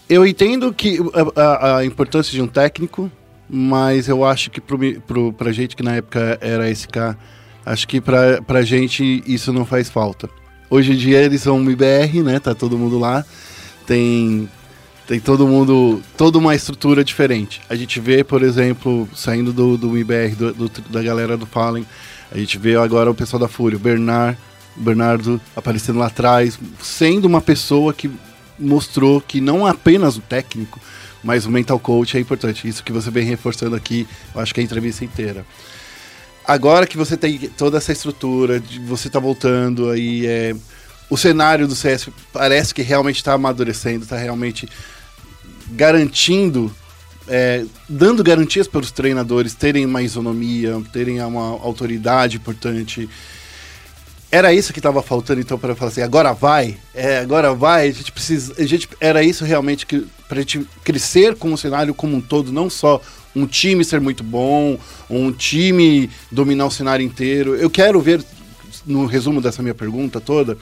eu entendo que a, a- a importância de um técnico, mas eu acho que pro, pra gente que na época era SK, acho que pra, pra gente isso não faz falta. Hoje em dia eles são um IBR, né? Tá todo mundo lá. Tem tem todo mundo, toda uma estrutura diferente. A gente vê, por exemplo, saindo do, do IBR, do, do- da galera do Fallen, a gente vê agora o pessoal da Fúria, o Bernard, Bernardo aparecendo lá atrás, sendo uma pessoa que mostrou que não apenas o técnico, mas o mental coach é importante. Isso que você vem reforçando aqui, eu acho que é a entrevista inteira. Agora que você tem toda essa estrutura, de você tá voltando aí, é, o cenário do CS parece que realmente está amadurecendo, está realmente garantindo, é, dando garantias para os treinadores terem uma isonomia, terem uma autoridade importante. Era isso que estava faltando, então, para falar assim, agora vai, é, agora vai, a gente precisa. A gente, era isso realmente que para a gente crescer com o cenário como um todo, não só um time ser muito bom, um time dominar o cenário inteiro. Eu quero ver, no resumo dessa minha pergunta toda,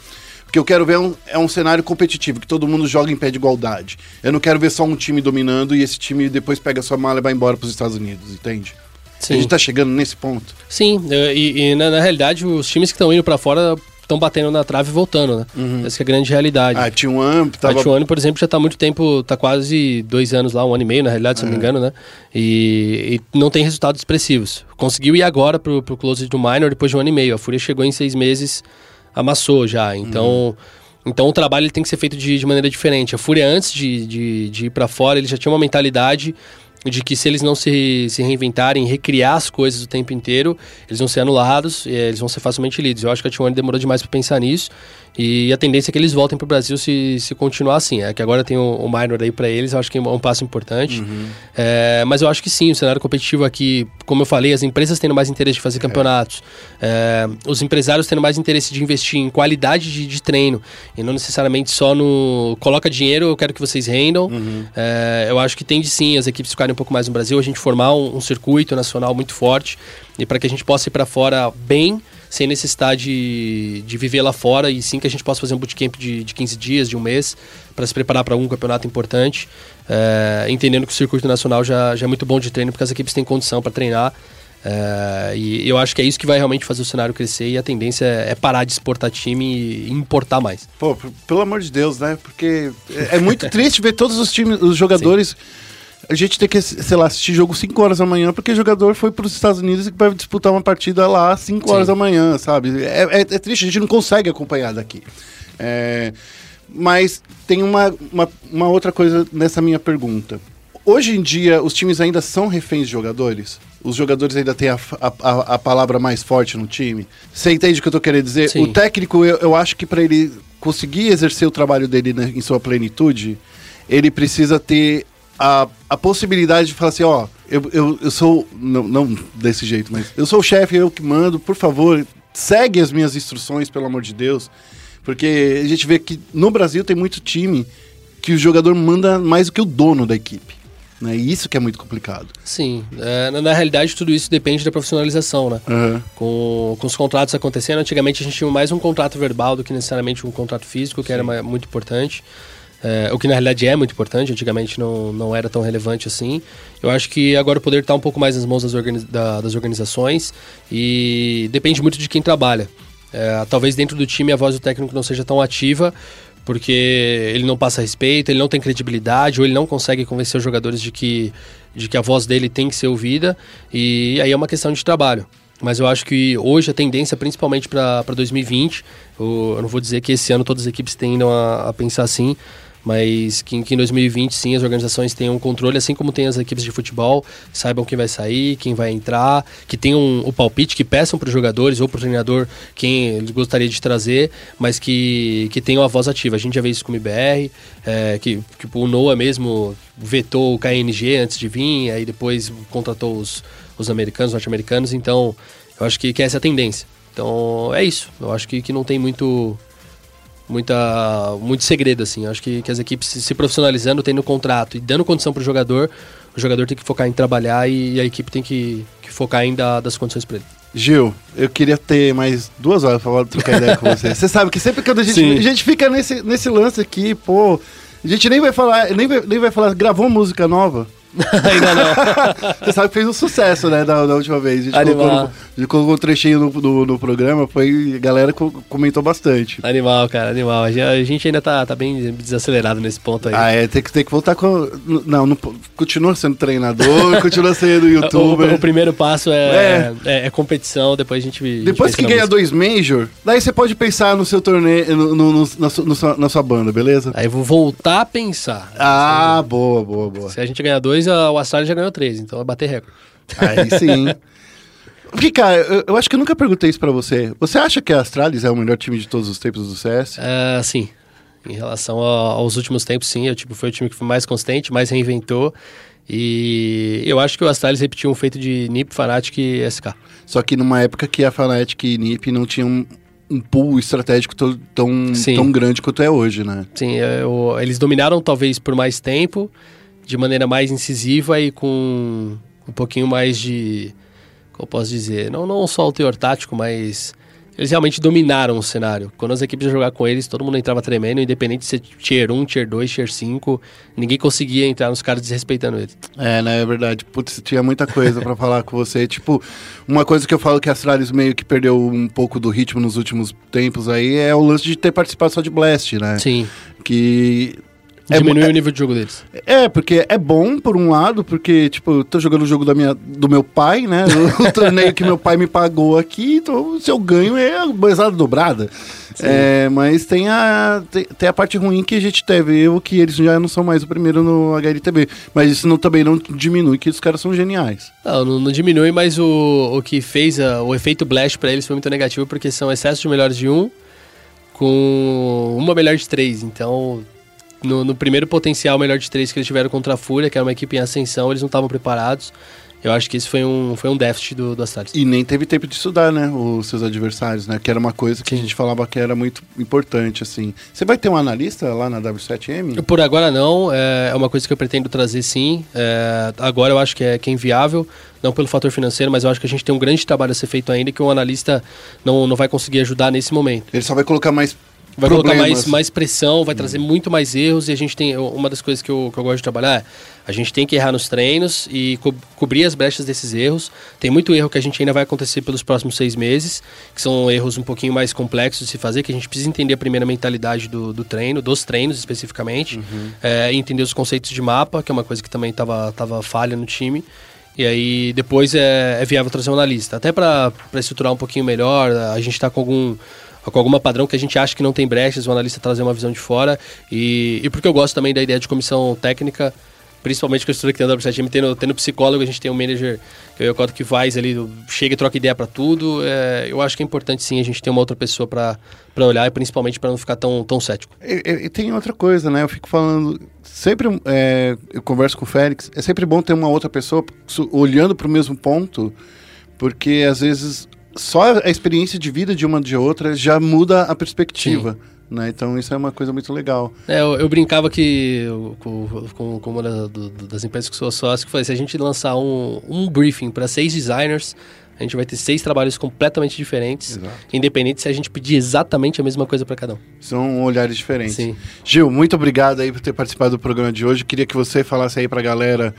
porque eu quero ver um, é um cenário competitivo, que todo mundo joga em pé de igualdade. Eu não quero ver só um time dominando e esse time depois pega sua mala e vai embora para os Estados Unidos, entende? A gente tá chegando nesse ponto. Sim, eh, e, e na, na realidade os times que estão indo pra fora estão batendo na trave e voltando, né? Essa que é a grande realidade. Ah, tinha um amp, A tava. Tijuana, por exemplo, já tá há muito tempo, tá quase dois anos lá, um ano e meio, na realidade, se não me engano, né? E, e não tem resultados expressivos. Conseguiu ir agora pro, pro close do Minor depois de um ano e meio. A Fúria chegou em seis meses, amassou já. Então, então o trabalho ele tem que ser feito de, de maneira diferente. A Fúria, antes de, de, de ir para fora, ele já tinha uma mentalidade de que se eles não se, se reinventarem, recriar as coisas o tempo inteiro, eles vão ser anulados e eh, eles vão ser facilmente lidos. Eu acho que a T1 demorou demais para pensar nisso e a tendência é que eles voltem para o Brasil se, se continuar assim. É que agora tem o, minor aí para eles, eu acho que é um passo importante. É, mas eu acho que sim, o cenário competitivo aqui, como eu falei, as empresas tendo mais interesse de fazer campeonatos, é, os empresários tendo mais interesse de investir em qualidade de, de treino e não necessariamente só no coloca dinheiro, eu quero que vocês rendam. É, eu acho que tem de sim as equipes ficarem um pouco mais no Brasil, a gente formar um, um circuito nacional muito forte e para que a gente possa ir para fora bem sem necessidade de, de viver lá fora e sim que a gente possa fazer um bootcamp de, de 15 dias, de um mês, para se preparar para algum campeonato importante, é, entendendo que o circuito nacional já, já é muito bom de treino, porque as equipes têm condição para treinar. é, e eu acho que é isso que vai realmente fazer o cenário crescer e a tendência é, é parar de exportar time e importar mais. Pô, pelo amor de Deus, né? Porque é, é muito [laughs] triste ver todos os times, os jogadores. A gente tem que, sei lá, assistir jogo 5 horas da manhã, porque o jogador foi para os Estados Unidos e vai disputar uma partida lá às 5 horas da manhã, sabe? É, é- é triste, a gente não consegue acompanhar daqui. É, mas tem uma, uma, uma outra coisa nessa minha pergunta. Hoje em dia, os times ainda são reféns de jogadores? Os jogadores ainda têm a, a, a- a palavra mais forte no time? Você entende o que eu tô querendo dizer? Sim. O técnico, eu, eu acho que para ele conseguir exercer o trabalho dele né, em sua plenitude, ele precisa ter a, a possibilidade de falar assim, ó, eu, eu, eu sou, não, não desse jeito, mas eu sou o chefe, eu que mando, por favor, segue as minhas instruções, pelo amor de Deus. Porque a gente vê que no Brasil tem muito time que o jogador manda mais do que o dono da equipe. Né? E isso que é muito complicado. Sim, é, na, na realidade tudo isso depende da profissionalização, né? Aham. Com, com os contratos acontecendo, antigamente a gente tinha mais um contrato verbal do que necessariamente um contrato físico, que era ma- muito importante. É, o que na realidade é muito importante, antigamente não, não era tão relevante assim. Eu acho que agora o poder está um pouco mais nas mãos das, organi- da- das organizações e depende muito de quem trabalha. É, talvez dentro do time a voz do técnico não seja tão ativa, porque ele não passa respeito, ele não tem credibilidade, ou ele não consegue convencer os jogadores de que, de que a voz dele tem que ser ouvida, e aí é uma questão de trabalho. Mas eu acho que hoje a tendência, principalmente para 2020, eu, eu não vou dizer que esse ano todas as equipes tendam a, a pensar assim, mas que, em- que em 2020 sim as organizações tenham um controle, assim como tem as equipes de futebol, saibam quem vai sair, quem vai entrar, que tenham o palpite, que peçam para os jogadores ou para o treinador quem eles gostariam de trazer, mas que, que tenham a voz ativa. A gente já vê isso com o IBR, é, que tipo, o Noah mesmo vetou o KNG antes de vir, aí depois contratou os, os americanos, norte-americanos, então eu acho que, que essa é a tendência. Então é isso, eu acho que, que não tem muito muita muito segredo assim. Acho que, que as equipes se, profissionalizando, tendo contrato e dando condição para o jogador, o jogador tem que focar em trabalhar e a equipe tem que, que focar em dar das condições para ele. Gil, eu queria ter mais duas horas falar- trocar ideia com você. Você sabe que sempre que a gente, a gente fica nesse, nesse lance aqui, pô. A gente nem vai falar, nem vai, nem vai falar, gravou música nova. [laughs] Ainda não. [laughs] Você sabe que fez um sucesso, né, da, da última vez. A gente Animal. colocou, no- a gente colocou um trechinho no, no, no programa, foi, a galera co- comentou bastante. Animal, cara, animal. A gente- ainda tá, tá bem desacelerado nesse ponto aí. Ah, é, tem que, tem que voltar com. Não, não, continua sendo treinador, [laughs] continua sendo youtuber. O, o primeiro passo é, é. é competição, depois a gente. a gente Depois que ganha dois Major, daí você pode pensar no seu torneio, no, no- na, sua- na sua banda, beleza? Aí eu vou voltar a pensar. Ah, boa, boa, boa. Se a gente ganhar dois, a- o Astralis já ganhou três, então vai bater recorde. Aí sim. [laughs] Porque, cara, eu, eu acho que eu nunca perguntei isso pra você. Você acha que a Astralis é o melhor time de todos os tempos do CS? Ah, sim. Em relação a- aos últimos tempos, sim. Eu, tipo, foi o time que foi mais constante, mais reinventou. E eu acho que o Astralis repetiu um feito de NiP, Fnatic e SK. Só que numa época que a Fnatic e NiP não tinham um, pool estratégico tão, Sim. tão grande quanto é hoje, né? Sim, eu- eles dominaram talvez por mais tempo, de maneira mais incisiva e com um pouquinho mais de. Como posso dizer? Não, não só o teor tático, mas. Eles realmente dominaram o cenário. Quando as equipes iam jogar com eles, todo mundo entrava tremendo, independente de ser tier 1, tier 2, tier 5. Ninguém conseguia entrar nos caras desrespeitando eles. É, né, é verdade. Putz, tinha muita coisa pra [laughs] falar com você. Tipo, uma coisa que eu falo que a Astralis meio que perdeu um pouco do ritmo nos últimos tempos aí é o lance de ter participado só de Blast, né? Sim. Que. É, Diminuiu é- o nível de jogo deles. É, porque é bom por um lado, porque, tipo, eu tô jogando o jogo da minha, do meu pai, né? [laughs] O, torneio que meu pai me pagou aqui, então se eu ganho é a mesada dobrada. É, mas tem a, tem, tem a parte ruim que a gente teve, eu que eles já não são mais o primeiro no HLTV. Mas isso não, também não diminui que os caras são geniais. Não, não, não diminui, mas o, o que fez a- o efeito Blast pra eles foi muito negativo, porque são excesso de melhores de um com uma melhor de três. Então, no, no primeiro potencial melhor de três que eles tiveram contra a Fúria, que era uma equipe em ascensão, eles não estavam preparados. Eu acho que isso foi um, foi um déficit do, do Astralis. E nem teve tempo de estudar, né? Os seus adversários, né? Que era uma coisa que a gente falava que era muito importante, assim. Você vai ter um analista lá na W7M? Por agora não, é é uma coisa que eu pretendo trazer sim. É, agora eu acho que é, que é inviável, não pelo fator financeiro, mas eu acho que a gente tem um grande trabalho a ser feito ainda que o analista não, não vai conseguir ajudar nesse momento. Ele só vai colocar mais Vai colocar mais, mais pressão, vai trazer muito mais erros e a gente tem. Uma das coisas que eu, que eu gosto de trabalhar é a gente tem que errar nos treinos e co- cobrir as brechas desses erros. Tem muito erro que a gente ainda vai acontecer pelos próximos seis meses, que são erros um pouquinho mais complexos de se fazer, que a gente precisa entender a primeira mentalidade do, do treino, dos treinos especificamente, é, e entender os conceitos de mapa, que é uma coisa que também estava tava falha no time. E aí depois é, é viável trazer um analista. Até para estruturar um pouquinho melhor, a gente está com algum com alguma padrão que a gente acha que não tem brechas, o analista trazer uma visão de fora. E, e porque eu gosto também da ideia de comissão técnica, principalmente com a estrutura que tem no W7M, tendo, tendo psicólogo, a gente tem um manager, que é o Coto que faz ali, chega e troca ideia para tudo. É, eu acho que é importante sim a gente ter uma outra pessoa para olhar e principalmente para não ficar tão, tão cético. E, e- tem outra coisa, né? Eu fico falando. Sempre é, eu converso com o Félix. É sempre bom ter uma outra pessoa olhando para o mesmo ponto, porque às vezes só a experiência de vida de uma de outra já muda a perspectiva. Né? Então isso é uma coisa muito legal. É, eu, eu brincava que eu- com, com, com uma da- do- das empresas que sou sócio, que foi se a gente lançar um, um briefing para seis designers, a gente vai ter seis trabalhos completamente diferentes, Exato. independente se a gente pedir exatamente a mesma coisa para cada um. São olhares diferentes. Sim. Gil, muito obrigado aí por ter participado do programa de hoje. Queria que você falasse aí pra galera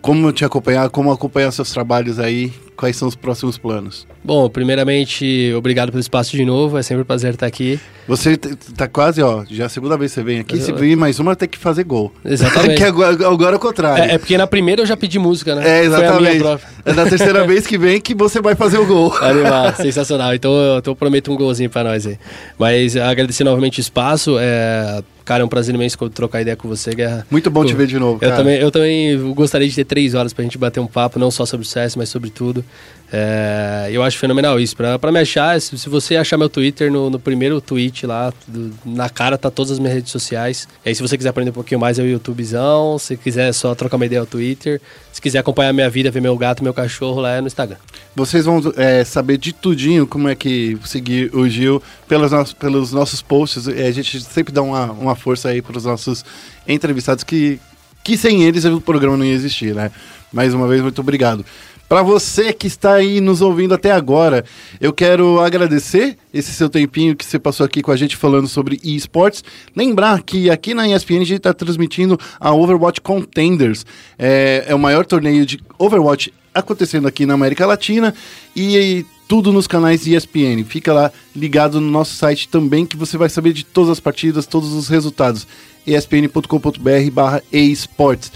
como te acompanhar, como acompanhar seus trabalhos aí, quais são os próximos planos. Bom, primeiramente, obrigado pelo espaço de novo, é sempre um prazer estar aqui. Você tá quase, ó, já é a segunda vez que você vem aqui, Eu- se vir mais uma, tem que fazer gol. Exatamente. [laughs] que agora, agora é o contrário. É, é porque na primeira eu já pedi música, né? É, exatamente. É na terceira vez que vem que você vai fazer o gol. [laughs] Animal, sensacional. Então eu, então eu prometo um golzinho pra nós aí. Mas agradecer novamente o espaço. É, cara, é um prazer imenso trocar ideia com você, Guerra. Muito bom te Pô, ver de novo, Eu cara. também, eu também gostaria de ter três horas pra gente bater um papo, não só sobre o CS, mas sobre tudo. É, eu acho fenomenal isso. Pra me achar, se, se você achar meu Twitter no, no primeiro tweet lá, do- na cara tá todas as minhas redes sociais. E aí, se você quiser aprender um pouquinho mais, é o YouTubezão. Se quiser só trocar uma ideia, é o Twitter. Se quiser acompanhar minha vida, ver meu gato, meu cachorro, lá é no Instagram. Vocês vão é, saber de tudinho como é que seguir o Gil pelos, nossos- pelos nossos posts. É, a gente sempre dá uma, uma força aí para os nossos entrevistados que, que sem eles o programa não ia existir, né? Mais uma vez, muito obrigado. Para você que está aí nos ouvindo até agora, eu quero agradecer esse seu tempinho que você passou aqui com a gente falando sobre esportes. Lembrar que aqui na ESPN a gente está transmitindo a Overwatch Contenders. É, é o maior torneio de Overwatch acontecendo aqui na América Latina e tudo nos canais ESPN. Fica lá ligado no nosso site também que você vai saber de todas as partidas, todos os resultados. espn.com.br barra esportes.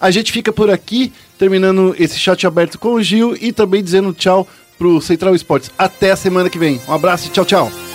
A gente fica por aqui, terminando esse chat aberto com o Gil e também dizendo tchau pro Central Esportes. Até a semana que vem. Um abraço e tchau, tchau.